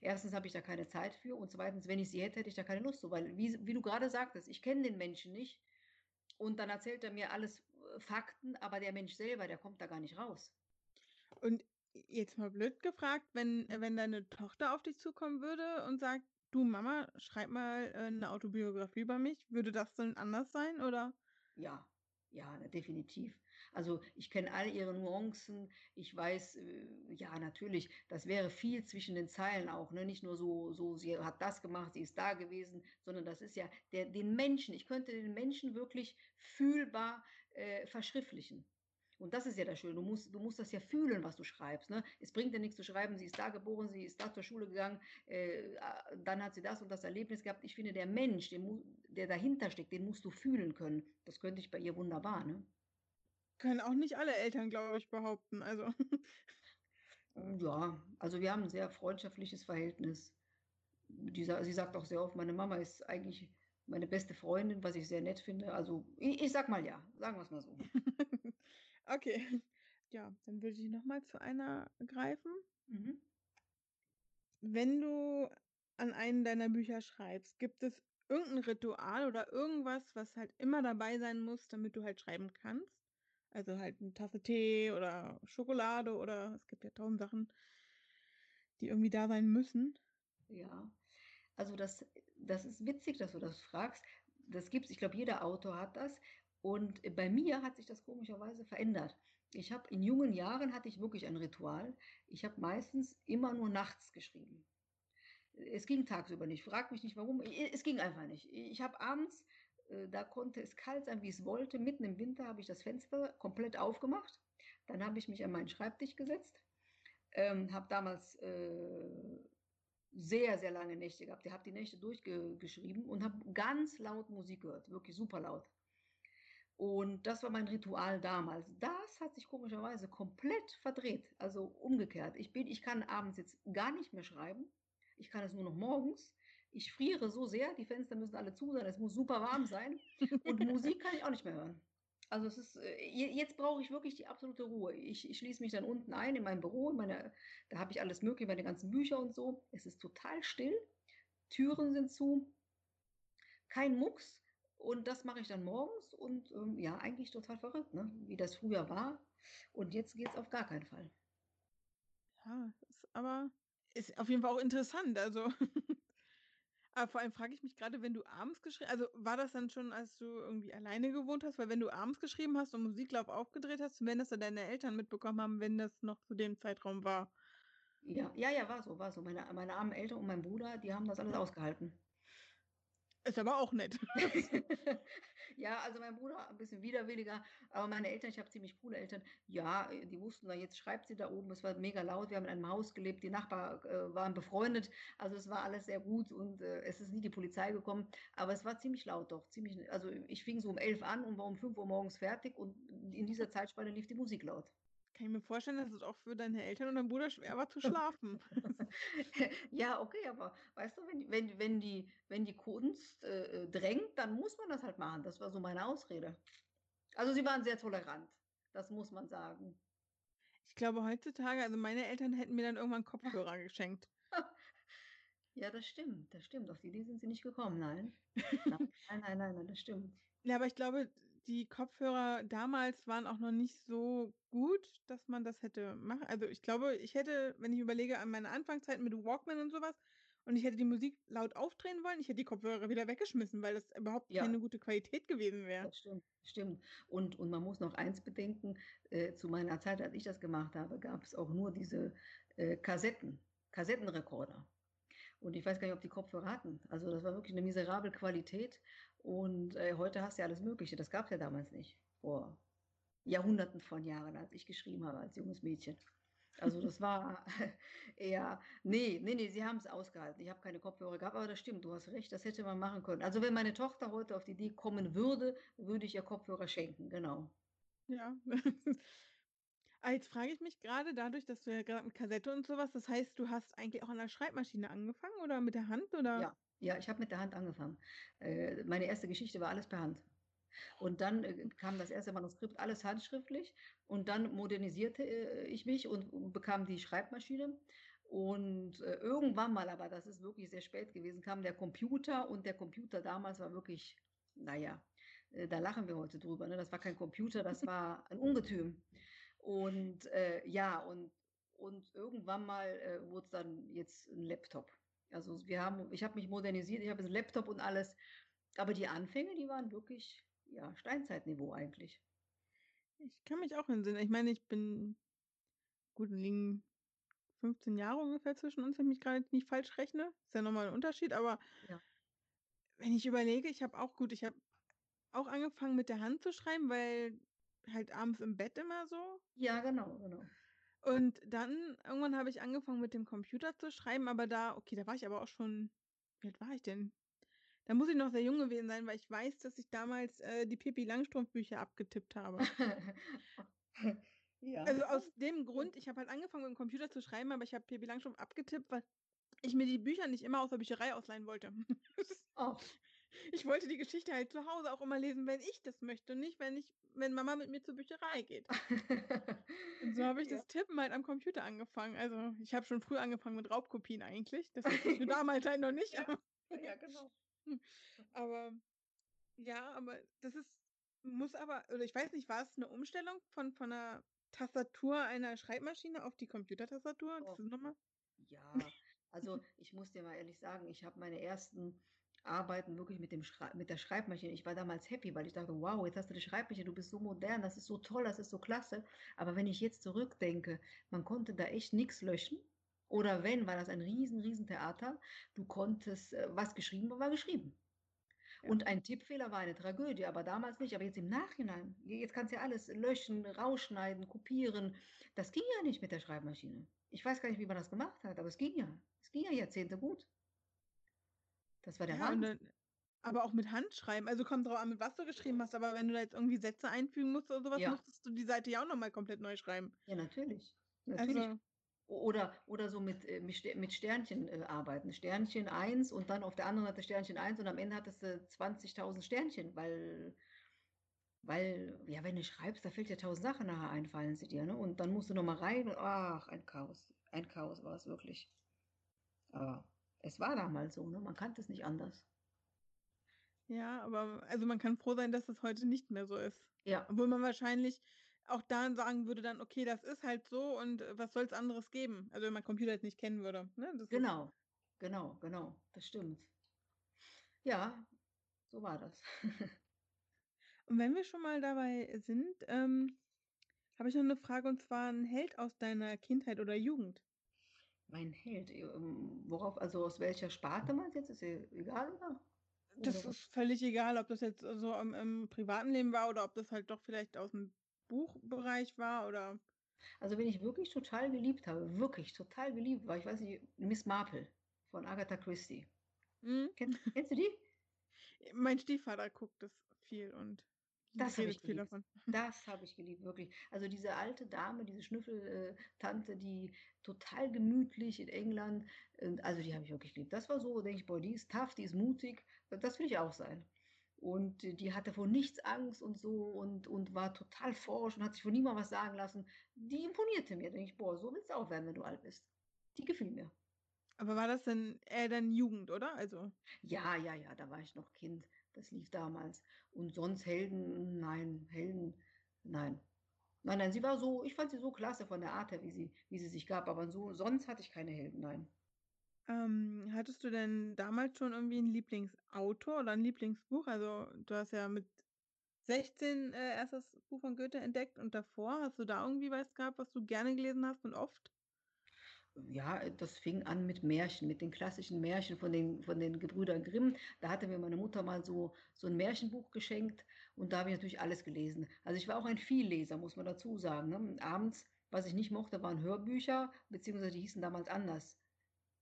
Erstens habe ich da keine Zeit für und zweitens, wenn ich sie hätte, hätte ich da keine Lust zu, weil wie, wie du gerade sagtest, ich kenne den Menschen nicht und dann erzählt er mir alles äh, Fakten, aber der Mensch selber, der kommt da gar nicht raus. Und jetzt mal blöd gefragt, wenn, wenn deine Tochter auf dich zukommen würde und sagt, du Mama, schreib mal äh, eine Autobiografie über mich, würde das dann anders sein oder? Ja, ja, definitiv. Also ich kenne all ihre Nuancen. Ich weiß, äh, ja, natürlich, das wäre viel zwischen den Zeilen auch. Ne? Nicht nur so, so, sie hat das gemacht, sie ist da gewesen, sondern das ist ja der, den Menschen. Ich könnte den Menschen wirklich fühlbar äh, verschriftlichen. Und das ist ja das Schöne. Du musst, du musst das ja fühlen, was du schreibst. Ne? Es bringt dir nichts zu schreiben, sie ist da geboren, sie ist da zur Schule gegangen, äh, dann hat sie das und das Erlebnis gehabt. Ich finde, der Mensch, der, der dahinter steckt, den musst du fühlen können. Das könnte ich bei ihr wunderbar. Ne? Können auch nicht alle Eltern, glaube ich, behaupten. Also. Ja, also wir haben ein sehr freundschaftliches Verhältnis. Die, sie sagt auch sehr oft, meine Mama ist eigentlich meine beste Freundin, was ich sehr nett finde. Also ich, ich sag mal ja, sagen wir es mal so. okay. Ja, dann würde ich nochmal zu einer greifen. Mhm. Wenn du an einen deiner Bücher schreibst, gibt es irgendein Ritual oder irgendwas, was halt immer dabei sein muss, damit du halt schreiben kannst? Also halt eine Tasse Tee oder Schokolade oder es gibt ja tausend Sachen, die irgendwie da sein müssen. Ja, also das, das ist witzig, dass du das fragst. Das gibt's, ich glaube, jeder Autor hat das. Und bei mir hat sich das komischerweise verändert. Ich habe in jungen Jahren hatte ich wirklich ein Ritual. Ich habe meistens immer nur nachts geschrieben. Es ging tagsüber nicht. Frag mich nicht warum. Es ging einfach nicht. Ich habe abends äh, da konnte es kalt sein, wie es wollte. Mitten im Winter habe ich das Fenster komplett aufgemacht. Dann habe ich mich an meinen Schreibtisch gesetzt, ähm, habe damals äh, sehr, sehr lange Nächte gehabt. Ich habe die Nächte durchgeschrieben und habe ganz laut Musik gehört, wirklich super laut. Und das war mein Ritual damals. Das hat sich komischerweise komplett verdreht, also umgekehrt. Ich, bin, ich kann abends jetzt gar nicht mehr schreiben. Ich kann es nur noch morgens. Ich friere so sehr, die Fenster müssen alle zu sein, es muss super warm sein. Und Musik kann ich auch nicht mehr hören. Also es ist, äh, jetzt brauche ich wirklich die absolute Ruhe. Ich, ich schließe mich dann unten ein in meinem Büro, in meine, da habe ich alles mögliche, meine ganzen Bücher und so. Es ist total still, Türen sind zu, kein Mucks. Und das mache ich dann morgens und ähm, ja, eigentlich total verrückt, ne? wie das früher war. Und jetzt geht es auf gar keinen Fall. Ja, ist aber ist auf jeden Fall auch interessant. Also Aber vor allem frage ich mich gerade, wenn du abends geschrieben also, war das dann schon, als du irgendwie alleine gewohnt hast? Weil wenn du abends geschrieben hast und Musiklauf aufgedreht hast, wenn das dann deine Eltern mitbekommen haben, wenn das noch zu dem Zeitraum war? Ja, ja, ja, war so, war so. Meine meine armen Eltern und mein Bruder, die haben das alles ausgehalten. Ist aber auch nett. ja, also mein Bruder ein bisschen widerwilliger, aber meine Eltern, ich habe ziemlich coole Eltern, ja, die wussten da, jetzt schreibt sie da oben, es war mega laut, wir haben in einem Haus gelebt, die Nachbarn äh, waren befreundet, also es war alles sehr gut und äh, es ist nie die Polizei gekommen, aber es war ziemlich laut doch, ziemlich, also ich fing so um elf an und war um fünf Uhr morgens fertig und in dieser Zeitspanne lief die Musik laut. Kann ich mir vorstellen, dass es auch für deine Eltern und deinen Bruder schwer war zu schlafen. ja, okay, aber weißt du, wenn, wenn, wenn, die, wenn die Kunst äh, drängt, dann muss man das halt machen. Das war so meine Ausrede. Also sie waren sehr tolerant, das muss man sagen. Ich glaube heutzutage, also meine Eltern hätten mir dann irgendwann Kopfhörer geschenkt. Ja, das stimmt, das stimmt. Auf die Idee sind sie nicht gekommen, nein. Nein, nein, nein, nein, das stimmt. Ja, aber ich glaube, die Kopfhörer damals waren auch noch nicht so gut, dass man das hätte machen also, ich glaube, ich hätte, wenn ich überlege an meine Anfangszeit mit Walkman und sowas und ich hätte die Musik laut aufdrehen wollen, ich hätte die Kopfhörer wieder weggeschmissen, weil das überhaupt Ja. keine gute Qualität gewesen wäre. Stimmt, stimmt. Und und man muss noch eins bedenken, äh, zu meiner Zeit, als ich das gemacht habe, gab es auch nur diese, äh, Kassetten Kassettenrekorder. Und ich weiß gar nicht, ob die Kopfhörer hatten. Also, das war wirklich eine miserable Qualität und, äh, heute hast du ja alles Mögliche. Das gab's ja damals nicht, vor Jahrhunderten von Jahren, als ich geschrieben habe als junges Mädchen. Also, das war eher ne, ne, ne, sie haben's ausgehalten. Ich habe keine Kopfhörer gehabt, aber das stimmt, du hast recht, das hätte man machen können. Also, wenn meine Tochter heute auf die Idee kommen würde, würde ich ihr Kopfhörer schenken, genau. Ja. Ah, jetzt frage ich mich gerade dadurch, dass du ja grad mit Kassette und sowas das heißt, du hast eigentlich auch an der Schreibmaschine angefangen oder mit der Hand, oder? Ja, ja, ich habe mit der Hand angefangen. Äh, meine erste Geschichte war alles per Hand. Und dann, äh, kam das erste Manuskript, alles handschriftlich und dann modernisierte, äh, ich mich und bekam die Schreibmaschine. Und, irgendwann mal, aber das ist wirklich sehr spät gewesen, kam der Computer und der Computer damals war wirklich, na ja, äh, da lachen wir heute drüber, ne? Das war kein Computer, das war ein Ungetüm. Und, äh, ja, und und irgendwann mal, äh, wurde es dann jetzt ein Laptop. Also, wir haben ich habe mich modernisiert, ich habe jetzt Laptop und alles, aber die Anfänge, die waren wirklich, ja, Steinzeitniveau eigentlich. Ich kann mich auch entsinnen. Ich meine, ich bin gut, liegen 15 Jahre ungefähr zwischen uns, wenn ich mich grade nicht falsch rechne. Ist ja noch mal 'n Unterschied, aber Ja. wenn ich überlege, ich habe auch gut, ich habe auch angefangen mit der Hand zu schreiben, weil halt abends im Bett immer so. Ja, genau, genau. Und dann irgendwann habe ich angefangen, mit dem Computer zu schreiben, aber da okay, da war ich aber auch schon wie alt war ich denn? Da muss ich noch sehr jung gewesen sein, weil ich weiß, dass ich damals, äh, die Pippi-Langstrumpf-Bücher abgetippt habe. Ja. Also, aus dem Grund, ich habe halt angefangen, mit'm Computer zu schreiben, aber ich habe Pippi Langstrumpf abgetippt, weil ich mir die Bücher nicht immer aus der Bücherei ausleihen wollte. Oh. Ich wollte die Geschichte halt zu Hause auch immer lesen, wenn ich das möchte und nicht, wenn ich wenn Mama mit mir zur Bücherei geht. Und so habe ich Ja. das Tippen halt am Computer angefangen. Also, ich habe schon früh angefangen mit Raubkopien eigentlich. Das wusste ich damals halt noch nicht, Ja. Ja, genau. aber ja, aber das ist muss aber oder ich weiß nicht, war es 'ne Umstellung von von 'ner Tastatur einer Schreibmaschine auf die Computertastatur? Oh. Das ist noch mal Ja, also, ich muss dir mal ehrlich sagen, ich habe meine ersten Arbeiten wirklich mit dem Schrei mit der Schreibmaschine ich war damals happy, weil ich dachte: „Wow, jetzt hast du 'ne Schreibmaschine, du bist so modern, das ist so toll, das ist so klasse.“ Aber wenn ich jetzt zurückdenke, man konnte da echt nix löschen oder wenn, war das ein riesen, riesen Theater. Du konntest äh, was geschrieben war, war geschrieben. Ja. Und ein Tippfehler war eine Tragödie, aber damals nicht. Aber jetzt im Nachhinein, jetzt kannst du ja alles löschen, rausschneiden, kopieren. Das ging ja nicht mit der Schreibmaschine. Ich weiß gar nicht, wie man das gemacht hat, aber es ging ja. Es ging ja Jahrzehnte gut. Das war der Ja, Wahnsinn. aber auch mit Handschreiben. Also, kommt drauf an, mit was du geschrieben hast, aber wenn du da jetzt irgendwie Sätze einfügen musst oder so was, Ja. musstest du die Seite ja auch noch mal komplett neu schreiben. Ja, natürlich. Natürlich. Also oder oder so mit äh, mit Ster mit Sternchen, äh, arbeiten. Sternchen 1 und dann auf der anderen Seite Sternchen 1 und am Ende hattest du 20.000 Sternchen, weil weil ja, wenn du schreibst, da fällt dir 1.000 Sachen nachher ein, fallen sie dir, ne? Und dann musst du noch mal rein und ach, ein Chaos. Ein Chaos war es wirklich. Aber es war damals so, ne? Man kannte es nicht anders. Ja, aber also, man kann froh sein, dass es heute nicht mehr so ist. Ja. Obwohl man wahrscheinlich auch da sagen würde dann: „Okay, das ist halt so und, äh, was soll's anderes geben?“ Also, wenn man Computer jetzt nicht kennen würde, ne? Genau. Genau, genau. Das stimmt. Ja, so war das. Und wenn wir schon mal dabei sind, ähm, habe ich noch 'ne Frage und zwar 'n Held aus deiner Kindheit oder Jugend? Mein Held, ähm, worauf also, aus welcher Sparte meinst du jetzt? Ist egal, oder? Das ist völlig egal, ob das jetzt so im, im privaten Leben war oder ob das halt doch vielleicht aus dem Buchbereich war oder. Also wenn ich wirklich total geliebt habe, wirklich total geliebt war, ich weiß nicht, Miss Marple von Agatha Christie. Mhm. Kennst, kennst du die? Mein Stiefvater guckt das viel und das habe ich viel davon. Das habe ich geliebt, wirklich. Also diese alte Dame, diese Schnüffeltante, die total gemütlich in England, also die habe ich wirklich geliebt. Das war so, denke ich, boah, die ist tough, die ist mutig, das will ich auch sein. Und die hatte vor nichts Angst und so und, und war total forsch und hat sich von niemandem was sagen lassen. Die imponierte mir, denke ich, boah, so willst du auch werden, wenn du alt bist. Die gefiel mir. Aber war das denn eher dann Jugend, oder? Also. Ja, ja, ja, da war ich noch Kind. Das lief damals. Und sonst Helden, nein, Helden, nein. Nein, nein, sie war so, ich fand sie so klasse von der Art her, wie sie, wie sie sich gab, aber so, sonst hatte ich keine Helden, nein. Ähm, hattest du denn damals schon irgendwie einen Lieblingsautor oder ein Lieblingsbuch? Also du hast ja mit 16 äh, erst das Buch von Goethe entdeckt und davor hast du da irgendwie was gehabt, was du gerne gelesen hast und oft? Ja, das fing an mit Märchen, mit den klassischen Märchen von den, von den Gebrüdern Grimm. Da hatte mir meine Mutter mal so, so ein Märchenbuch geschenkt und da habe ich natürlich alles gelesen. Also ich war auch ein Vielleser, muss man dazu sagen. Ne? Abends, was ich nicht mochte, waren Hörbücher, beziehungsweise die hießen damals anders.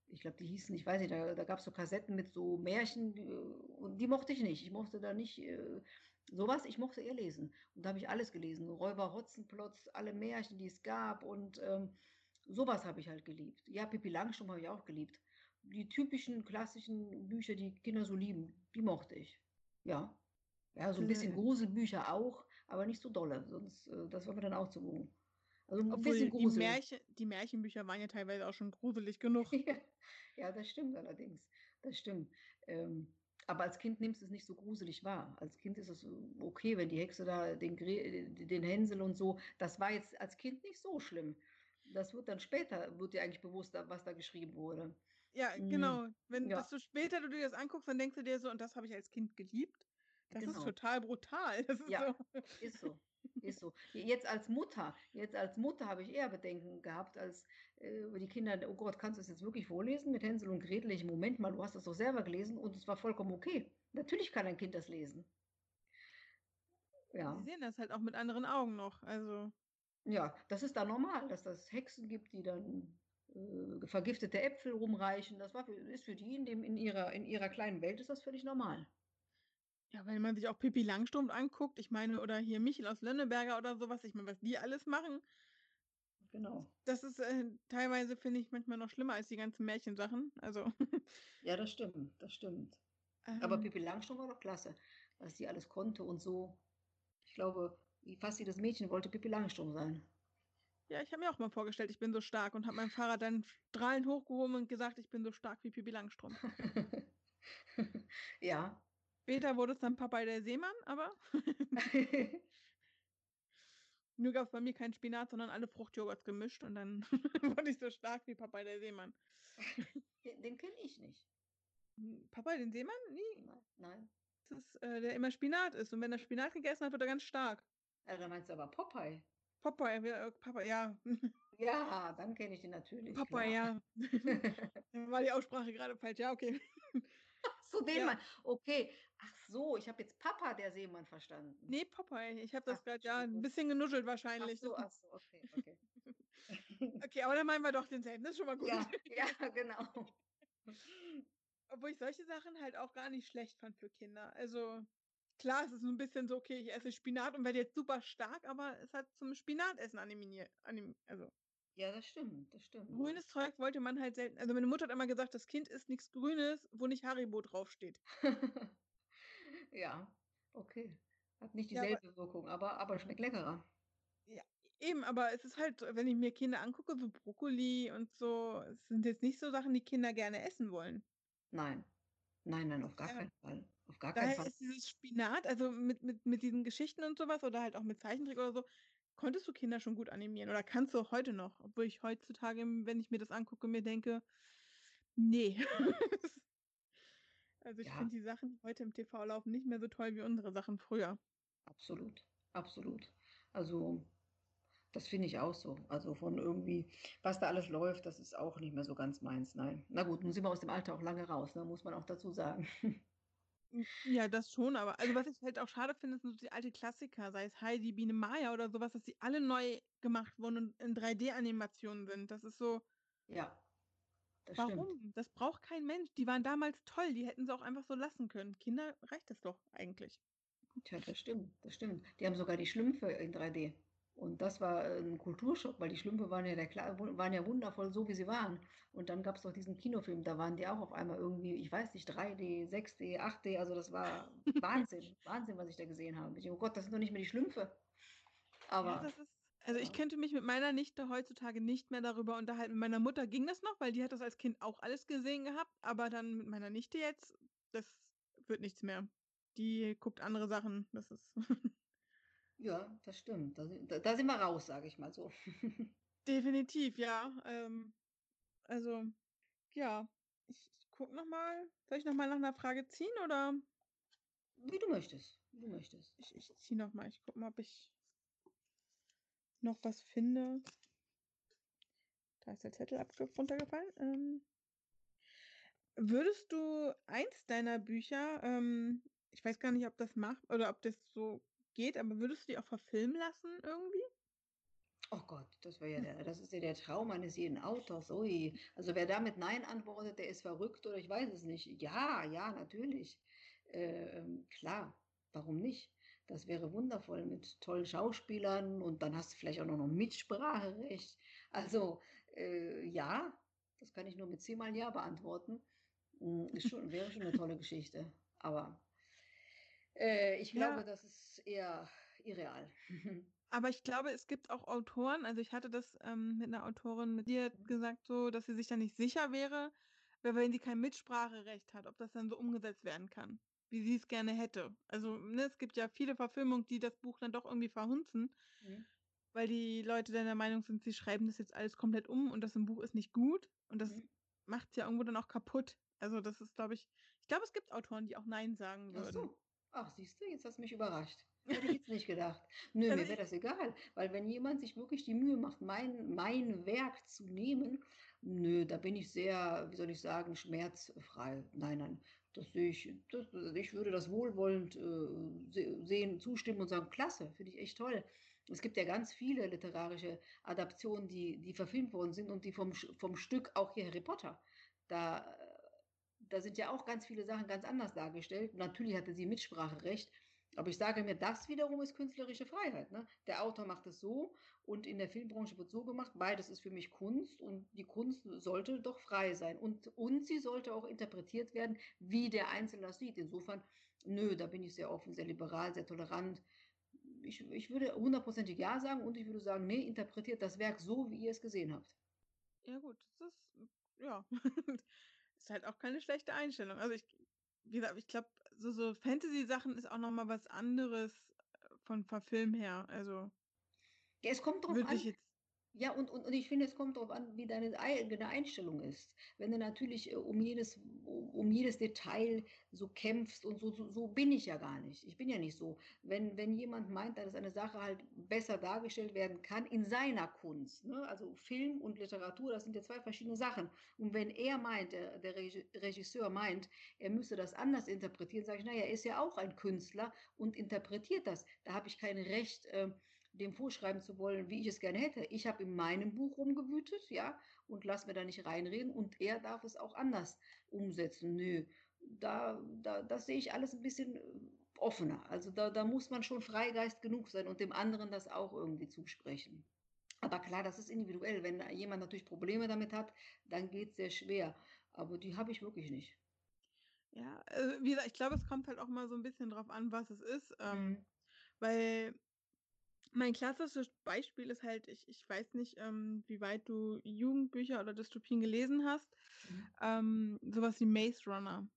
Ich glaube, die hießen, ich weiß nicht, da, da gab es so Kassetten mit so Märchen äh, und die mochte ich nicht. Ich mochte da nicht äh, sowas, ich mochte eher lesen. Und da habe ich alles gelesen. Räuber Hotzenplotz, alle Märchen, die es gab und ähm, Sowas habe ich halt geliebt. Ja, Pippi Langstrumpf habe ich auch geliebt. Die typischen klassischen Bücher, die Kinder so lieben, die mochte ich. Ja. Ja, so ein bisschen Gruselbücher auch, aber nicht so dolle, sonst äh, das war mir dann auch zu. Also ein Obwohl bisschen Grusel. Die, Märchen, die Märchenbücher waren ja teilweise auch schon gruselig genug. ja, ja, das stimmt allerdings. Das stimmt. Ähm, aber als Kind nimmst du es nicht so gruselig wahr. Als Kind ist es okay, wenn die Hexe da den, den Hänsel und so, das war jetzt als Kind nicht so schlimm. Das wird dann später, wird dir eigentlich bewusst, was da geschrieben wurde. Ja, mhm. genau. Wenn ja. desto später du dir das anguckst, dann denkst du dir so, und das habe ich als Kind geliebt. Das genau. ist total brutal. Ist ja, so. ist so. Ist so. Jetzt als Mutter, jetzt als Mutter habe ich eher Bedenken gehabt, als äh, die Kinder, oh Gott, kannst du es jetzt wirklich vorlesen mit Hänsel und Gretel? Ich, Moment mal, du hast das doch selber gelesen und es war vollkommen okay. Natürlich kann ein Kind das lesen. Ja. Sie sehen das halt auch mit anderen Augen noch. Also. Ja, das ist da normal, dass es Hexen gibt, die dann äh, vergiftete Äpfel rumreichen. Das war für, ist für die in, dem, in, ihrer, in ihrer kleinen Welt ist das völlig normal. Ja, wenn man sich auch Pippi Langstrumpf anguckt, ich meine, oder hier Michel aus Lönneberger oder sowas, ich meine, was die alles machen. Genau. Das ist äh, teilweise, finde ich, manchmal noch schlimmer als die ganzen Märchensachen. Also. ja, das stimmt, das stimmt. Ähm, Aber Pippi Langstrumpf war doch klasse, was die alles konnte und so. Ich glaube, wie fast jedes Mädchen wollte Pippi Langstrumpf sein. Ja, ich habe mir auch mal vorgestellt, ich bin so stark und habe mein Fahrrad dann strahlend hochgehoben und gesagt, ich bin so stark wie Pippi Langstrumpf. ja. Später wurde es dann Papa der Seemann, aber nur gab es bei mir keinen Spinat, sondern alle Fruchtjoghurts gemischt und dann wurde ich so stark wie Papa der Seemann. Den kenne ich nicht. Papa den Seemann? Nie. Nein. Das ist, äh, der immer Spinat ist und wenn er Spinat gegessen hat, wird er ganz stark. Da meinst du aber Popeye. Popeye, äh, Papa, ja. Ja, dann kenne ich den natürlich. Popeye, ja. Dann war die Aussprache gerade falsch. Ja, okay. So, den ja. Mann. Okay. Ach so, ich habe jetzt Papa der Seemann verstanden. Nee, Popeye. Ich habe das gerade ja ein bisschen genuschelt wahrscheinlich. Ach so, ach so, okay, okay. okay, aber dann meinen wir doch denselben. Das ist schon mal gut. Ja, ja genau. Obwohl ich solche Sachen halt auch gar nicht schlecht fand für Kinder. Also klar, es ist ein bisschen so, okay, ich esse Spinat und werde jetzt super stark, aber es hat zum Spinatessen animiert. Anim, also. Ja, das stimmt, das stimmt. Grünes Zeug wollte man halt selten. Also meine Mutter hat immer gesagt, das Kind isst nichts Grünes, wo nicht Haribo draufsteht. ja, okay. Hat nicht dieselbe ja, aber, Wirkung, aber, aber schmeckt leckerer. Ja, eben, aber es ist halt, wenn ich mir Kinder angucke, so Brokkoli und so, es sind jetzt nicht so Sachen, die Kinder gerne essen wollen. Nein. Nein, nein, auf gar ja. keinen Fall. Auf gar keinen Daher Fall. ist dieses Spinat, also mit, mit, mit diesen Geschichten und sowas oder halt auch mit Zeichentrick oder so, konntest du Kinder schon gut animieren oder kannst du heute noch, obwohl ich heutzutage, wenn ich mir das angucke, mir denke, nee. also ich ja. finde die Sachen, die heute im TV laufen, nicht mehr so toll wie unsere Sachen früher. Absolut, absolut. Also das finde ich auch so. Also von irgendwie, was da alles läuft, das ist auch nicht mehr so ganz meins. Nein. Na gut, nun sind wir aus dem Alter auch lange raus, ne? muss man auch dazu sagen. Hm, ja, das schon, aber also, was ich halt auch schade finde, sind so die alte Klassiker, sei es Heidi, Biene Maya oder so was, dass die alle neu gemacht wurden und in 3D-Animationen sind. Das ist so Ja, das stimmt. warum? Das braucht kein Mensch. Die waren damals toll, die hätten sie auch einfach so lassen können. Kinder reicht das doch eigentlich. Tja, das stimmt, das stimmt. Die haben sogar die Schlümpfe in 3D. Und das war äh, 'n Kulturschock, weil die Schlümpfe waren ja der waren ja wundervoll so, wie sie waren. Und dann gab's doch diesen Kinofilm, da waren die auch auf einmal irgendwie, ich weiß nicht, 3D, 6D, 8D, also das war Wahnsinn, Wahnsinn, was ich da gesehen habe. Ich denke: „Oh Gott, das sind doch nicht mehr die Schlümpfe.“ Ja, Aber das ist also, ich ja. könnte mich mit meiner Nichte heutzutage nicht mehr darüber unterhalten. Mit meiner Mutter ging das noch, weil die hat das als Kind auch alles gesehen gehabt, aber dann mit meiner Nichte jetzt, das wird nichts mehr. Die guckt andere Sachen, das ist Ja, das stimmt. Da si da sind wir raus, sage ich mal so. Definitiv, ja. Ähm, also, ja, ich gucke noch mal. Soll ich noch mal nach 'ner Frage ziehen oder? Wie du möchtest, wie du möchtest. Ich ich ziehe noch mal. Ich gucke mal, ob ich noch was finde. Da ist der Zettel runtergefallen. Ähm würdest du eins deiner Bücher, ähm ich weiß gar nicht, ob das mach oder ob das so geht, aber würdest du die auch verfilmen lassen irgendwie? Oh Gott, das wäre ja der das ist ja der Traum eines jeden Autors. Ui. Also, wer da mit „Nein“ antwortet, der ist verrückt oder ich weiß es nicht. Ja, ja, natürlich. Äh, klar, warum nicht? Das wäre wundervoll mit tollen Schauspielern und dann hast du vielleicht auch noch 'n Mitspracherecht. Also, äh, ja, das kann ich nur mit zehnmal Ja beantworten. Hm, schon wäre schon 'ne tolle Geschichte. Aber, äh, ich glaube, Ja. das ist eher irreal. Aber ich glaube, es gibt auch Autoren also, ich hatte das, ähm, mit 'ner Autorin die hat Mhm. gesagt so, dass sie sich da nicht sicher wäre, weil wenn sie kein Mitspracherecht hat, ob das dann so umgesetzt werden kann, wie sie's gerne hätte. Also, ne, es gibt ja viele Verfilmungen, die das Buch dann doch irgendwie verhunzen, Mhm. weil die Leute dann der Meinung sind, sie schreiben das jetzt alles komplett um und das im Buch ist nicht gut und das Mhm. macht's ja irgendwo dann auch kaputt. Also, das ist, glaube ich ich glaube, es gibt Autoren, die auch „Nein“ sagen Ach würden. so. Ach, siehst du, jetzt hast du mich überrascht. Hätte ich jetzt nicht gedacht. Nö, Also, mir wäre das egal, weil wenn jemand sich wirklich die Mühe macht, mein mein Werk zu nehmen, nö, da bin ich sehr, wie soll ich sagen, schmerzfrei. Nein, nein, das sehe ich das ich würde das wohlwollend, äh, se sehen, zustimmen und sagen: „Klasse, finde ich echt toll.“ Es gibt ja ganz viele literarische Adaptionen, die die verfilmt worden sind und die vom vom Stück auch hier Harry Potter. Da da sind ja auch ganz viele Sachen ganz anders dargestellt. Natürlich hatte sie Mitspracherecht, aber ich sage mir, das wiederum ist künstlerische Freiheit, ne? Der Autor macht es so und in der Filmbranche wird so gemacht. Beides ist für mich Kunst und die Kunst sollte doch frei sein und und sie sollte auch interpretiert werden, wie der Einzelne das sieht. Insofern, nö, da bin ich sehr offen, sehr liberal, sehr tolerant. Ich ich würde hundertprozentig ja sagen und ich würde sagen: „Ne, interpretiert das Werk so, wie ihr es gesehen habt.“ Ja gut, das ist ja, ist halt auch keine schlechte Einstellung. Also, ich wie gesagt, ich glaube, so so Fantasy-Sachen ist auch noch mal was anderes, äh, von Verfilmen her. Also Ja, es kommt drauf an ja, und und und ich finde, es kommt drauf an, wie deine eigene Einstellung ist. Wenn du natürlich, äh, um jedes um jedes Detail so kämpfst und so so so bin ich ja gar nicht. Ich bin ja nicht so. Wenn wenn jemand meint, dass eine Sache halt besser dargestellt werden kann in seiner Kunst, ne? Also, Film und Literatur, das sind ja 2 verschiedene Sachen. Und wenn er meint, der der Regi Regisseur meint, er müsse das anders interpretieren, sage ich: „Na ja, er ist ja auch ein Künstler und interpretiert das.“ Da habe ich kein Recht, ähm, dem vorschreiben zu wollen, wie ich es gerne hätte. Ich habe in meinem Buch rumgewütet, ja, und lasse mir da nicht reinreden und er darf es auch anders umsetzen. Nö, da da das sehe ich alles 'n bisschen, äh, offener. Also, da da muss man schon Freigeist genug sein und dem anderen das auch irgendwie zusprechen. Aber klar, das ist individuell. Wenn jemand natürlich Probleme damit hat, dann geht's sehr schwer. Aber die habe ich wirklich nicht. Ja, äh, wie gesagt, ich glaube, es kommt halt auch mal so 'n bisschen drauf an, was es ist, ähm, Mhm. weil mein klassisches Beispiel ist halt ich ich weiß nicht, ähm, wie weit du Jugendbücher oder Dystopien gelesen hast, Mhm. ähm, so was wie Maze Runner.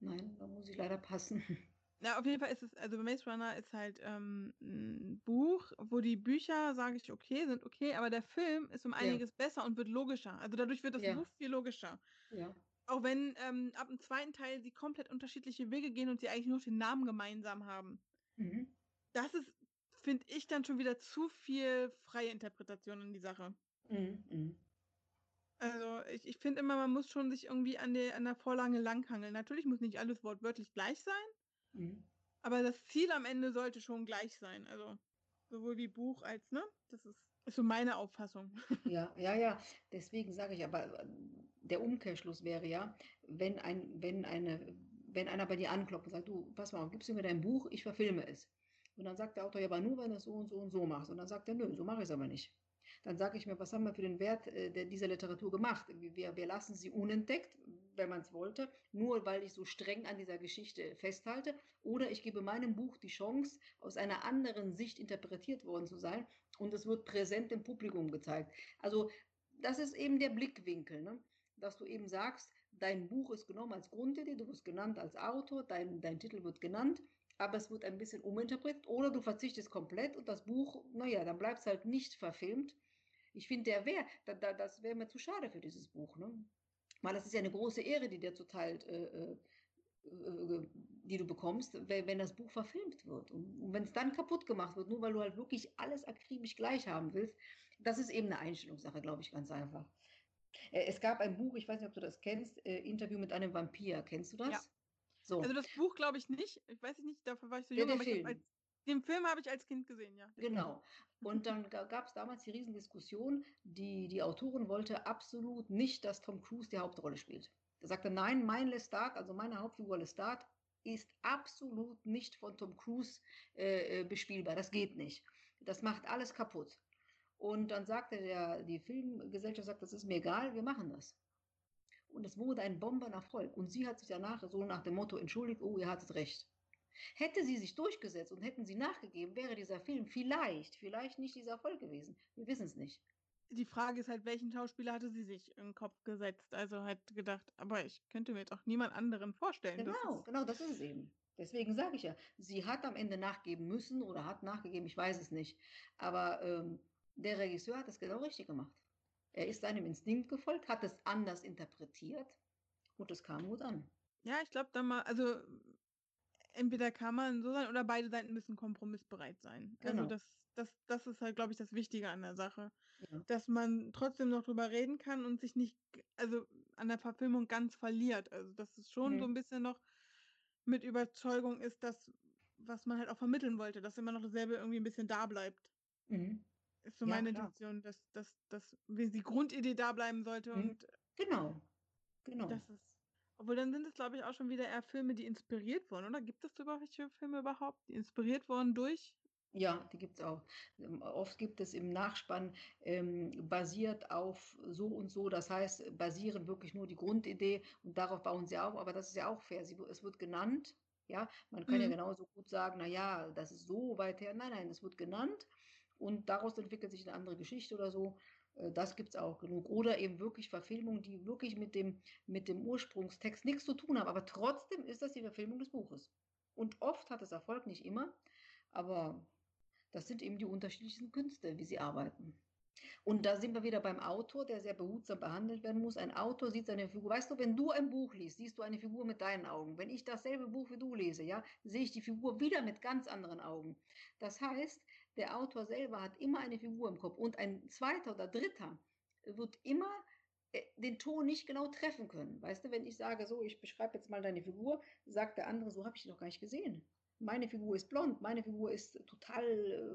Nein, da muss ich leider passen. Ja, auf jeden Fall ist es also, Maze Runner ist halt, ähm, 'n Buch, wo die Bücher, sage ich, okay sind okay, aber der Film ist um Ja. einiges besser und wird logischer. Also, dadurch wird das Buch Ja. viel logischer. Ja. Auch wenn, ähm, ab dem 2. Teil sie komplett unterschiedliche Wege gehen und sie eigentlich nur den Namen gemeinsam haben. Mhm. Das ist, finde ich, dann schon wieder zu viel freie Interpretation in die Sache. Mhm, mhm. Also, ich ich finde immer, man muss schon sich irgendwie an der an der Vorlage langhangeln. Natürlich muss nicht alles wortwörtlich gleich sein Mhm. aber das Ziel am Ende sollte schon gleich sein. Also, sowohl wie Buch als ne? Das ist ist so meine Auffassung. Ja, ja, ja. Deswegen sage ich aber, der Umkehrschluss wäre ja, wenn ein wenn eine wenn einer bei dir anklopft und sagt: „Du, pass mal gibst du mir dein Buch, ich verfilme es.“ Und dann sagt der Autor: „Ja, aber nur, wenn du's so und so und so machst.“ Und dann sagt er: „Nö, so mache ich's aber nicht.“ Dann sage ich mir: „Was haben wir für den Wert, äh, dieser Literatur gemacht? Wir wir lassen sie unentdeckt, wenn man's wollte, nur weil ich so streng an dieser Geschichte festhalte, oder ich gebe meinem Buch die Chance, aus einer anderen Sicht interpretiert worden zu sein und es wird präsent dem Publikum gezeigt.“ Also, das ist eben der Blickwinkel, ne? Dass du eben sagst, dein Buch ist genommen als Grundidee, du wirst genannt als Autor, dein dein Titel wird genannt, aber es wird ein bisschen uminterpretiert oder du verzichtest komplett und das Buch, na ja, dann bleibt's halt nicht verfilmt. Ich finde, der wäre da da das wäre mir zu schade für dieses Buch, ne? Weil das ist ja 'ne große Ehre, die dir zuteil äh, äh, äh, die du bekommst, we wenn das Buch verfilmt wird. Und und wenn's dann kaputt gemacht wird, nur weil du halt wirklich alles akribisch gleich haben willst, das ist eben 'ne Einstellungssache, glaube ich, ganz einfach. Äh, es gab ein Buch, ich weiß nicht, ob du das kennst, äh, „Interview mit einem Vampir“. Kennst du Ja. So. Also, das Buch glaube ich nicht. Ich weiß nicht, dafür war ich so Ja, jung, ich als den Film habe ich als Kind gesehen, ja. Genau. Und dann ga gab's damals die Riesendiskussion, die die Autorin wollte absolut nicht, dass Tom Cruise die Hauptrolle spielt. Er sagte: „Nein, mein Lestat, also meine Hauptfigur Lestat, ist absolut nicht von Tom Cruise, äh, äh, bespielbar. Das geht nicht. Das macht alles kaputt.“ Und dann sagte der die Filmgesellschaft sagt: „Das ist mir egal, wir machen das.“ Und es wurde ein Bombenerfolg. Und sie hat sich danach so nach dem Motto entschuldigt: „Oh, ihr hattet recht.“ Hätte sie sich durchgesetzt und hätten sie nachgegeben, wäre dieser Film vielleicht vielleicht nicht dieser Erfolg gewesen. Wir wissen's nicht. Die Frage ist halt, welchen Schauspieler hatte sie sich in 'n Kopf gesetzt? Also, halt gedacht: „Aber ich könnte mir jetzt auch niemand anderen vorstellen.“ Das Genau, ist genau, das ist es eben. Deswegen sage ich ja, sie hat am Ende nachgeben müssen oder hat nachgegeben, ich weiß es nicht. Aber, ähm, der Regisseur hat es genau richtig gemacht. Er ist seinem Instinkt gefolgt, hat es anders interpretiert und es kam gut an. Ja, ich glaube dann mal also, entweder kann man so sein oder beide Seiten müssen kompromissbereit sein. Also, Genau. das das das ist halt, glaube ich, das Wichtige an der Sache, Ja. dass man trotzdem noch drüber reden kann und sich nicht also, an der Verfilmung ganz verliert. Also, dass es schon so Mhm. 'n bisschen noch mit Überzeugung ist, das, was man halt auch vermitteln wollte, dass immer noch dasselbe irgendwie 'n bisschen da bleibt. Mhm. Ist so Ja, meine klar. Intention, dass dass dass die Grundidee da bleiben sollte Mhm. und Genau. Genau. das ist obwohl dann sind es, glaube ich, auch schon wieder eher Filme, die inspiriert wurden, oder? Gibt es über welche Filme überhaupt, die inspiriert wurden durch Ja, die gibt's auch. Ähm, oft gibt es im Nachspann, ähm, basiert auf so und so. Das heißt, basieren wirklich nur die Grundidee und darauf bauen sie auf, aber das ist ja auch fair. Sie es wird genannt, ja? Man kann ja Mhm. genauso gut sagen: „Na ja, das ist so weit her.“ Nein, nein, es wird genannt und daraus entwickelt sich 'ne andere Geschichte oder so. Äh, das gibt's auch genug. Oder eben wirklich Verfilmungen, die wirklich mit dem mit dem Ursprungstext nix zu tun haben, aber trotzdem ist das die Verfilmung des Buches. Und oft hat es Erfolg, nicht immer, aber das sind eben die unterschiedlichsten Künste, wie sie arbeiten. Und da sind wir wieder beim Autor, der sehr behutsam behandelt werden muss. Ein Autor sieht seine Figur weißt du, wenn du ein Buch liest, siehst du eine Figur mit deinen Augen. Wenn ich dasselbe Buch wie du lese, ja, sehe ich die Figur wieder mit ganz anderen Augen. Das heißt, der Autor selber hat immer eine Figur im Kopf und ein 2. oder 3. wird immer, äh, den Ton nicht genau treffen können. Weißt du, wenn ich sage: „So, ich beschreibe jetzt mal deine Figur“, sagt der andere: „So habe ich die noch gar nicht gesehen. Meine Figur ist blond, meine Figur ist total,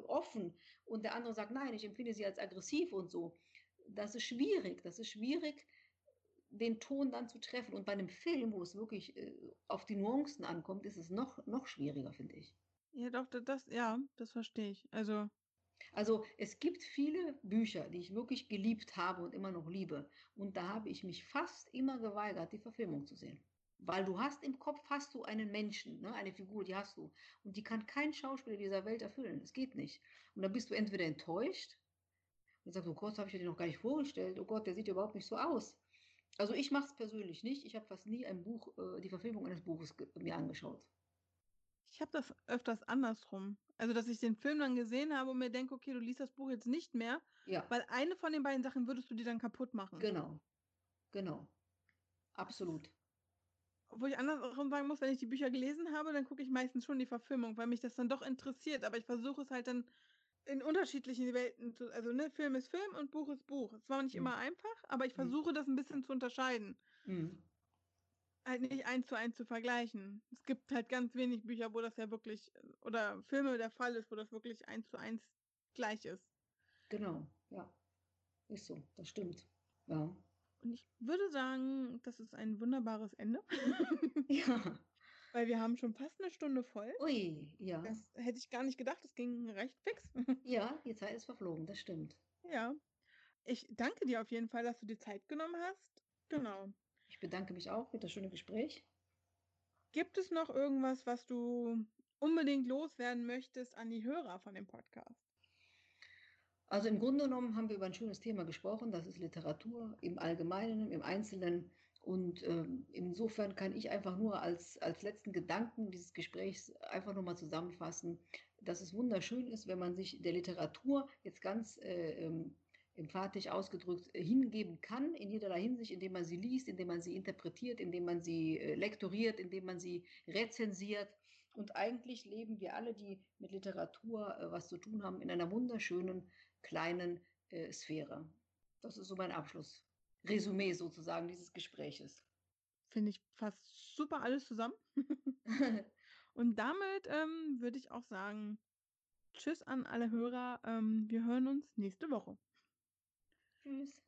äh, offen.“ Und der andere sagt: „Nein, ich empfinde sie als aggressiv“ und so. Das ist schwierig. Das ist schwierig, den Ton dann zu treffen. Und bei 'nem Film, wo es wirklich, äh, auf die Nuancen ankommt, ist es noch noch schwieriger, finde ich. Ja, doch, das ja, das verstehe ich. Also Also, es gibt viele Bücher, die ich wirklich geliebt habe und immer noch liebe. Und da habe ich mich fast immer geweigert, die Verfilmung zu sehen. Weil du hast im Kopf hast du einen Menschen, ne, eine Figur, die hast du. Und die kann kein Schauspieler dieser Welt erfüllen. Es geht nicht. Und dann bist du entweder enttäuscht und sagst: „Oh Gott, habe ich den noch gar nicht vorgestellt. Oh Gott, der sieht überhaupt nicht so aus.“ Also, ich mache es persönlich nicht. Ich habe fast nie ein Buch äh, die Verfilmung eines Buches mir angeschaut. Ich habe das öfters andersrum. Also, dass ich den Film dann gesehen habe und mir denke: „Okay, du liest das Buch jetzt nicht mehr“, Ja. weil eine von den beiden Sachen würdest du dir dann kaputt machen. Genau. Genau. Absolut. obwohl ich andersrum sagen muss, wenn ich die Bücher gelesen habe, dann gucke ich meistens schon die Verfilmung, weil mich das dann doch interessiert, aber ich versuche es halt dann in unterschiedlichen Welten zu also, ne, Film ist Film und Buch ist Buch. Es war nicht Mhm. immer einfach, aber ich Mhm. versuche das 'n bisschen zu unterscheiden. Mhm. Halt nicht eins zu eins zu vergleichen. Es gibt halt ganz wenig Bücher, wo das ja wirklich oder Filme der Fall ist, wo das wirklich eins zu eins gleich ist. Genau, ja. Ist so, das stimmt. Ja. Und ich würde sagen, das ist ein wunderbares Ende. Ja. Weil wir haben schon fast 'ne Stunde voll. Ui, ja. Das hätte ich gar nicht gedacht, das ging recht fix. Ja, die Zeit ist verflogen, das stimmt. Ja. Ich danke dir auf jeden Fall, dass du dir Zeit genommen hast. Genau. Ich bedanke mich auch für das schöne Gespräch. Gibt es noch irgendwas, was du unbedingt loswerden möchtest an die Hörer von dem Podcast? Also, im Grunde genommen haben wir über 'n schönes Thema gesprochen, das ist Literatur im Allgemeinen, im Einzelnen. Und, ähm, insofern kann ich einfach nur als als letzten Gedanken dieses Gesprächs einfach nur mal zusammenfassen, dass es wunderschön ist, wenn man sich der Literatur jetzt ganz, äh, ähm, emphatisch ausgedrückt, äh, hingeben kann in jederlei Hinsicht, indem man sie liest, indem man sie interpretiert, indem man sie, äh, lektoriert, indem man sie rezensiert. Und eigentlich leben wir alle, die mit Literatur, äh, was zu tun haben, in einer wunderschönen kleinen, äh, Sphäre. Das ist so mein Abschlussresümee sozusagen dieses Gespräches. Finde ich fasst super alles zusammen. Und damit, ähm, würde ich auch sagen, tschüss an alle Hörer. Ähm, wir hören uns nächste Woche. Tschüss.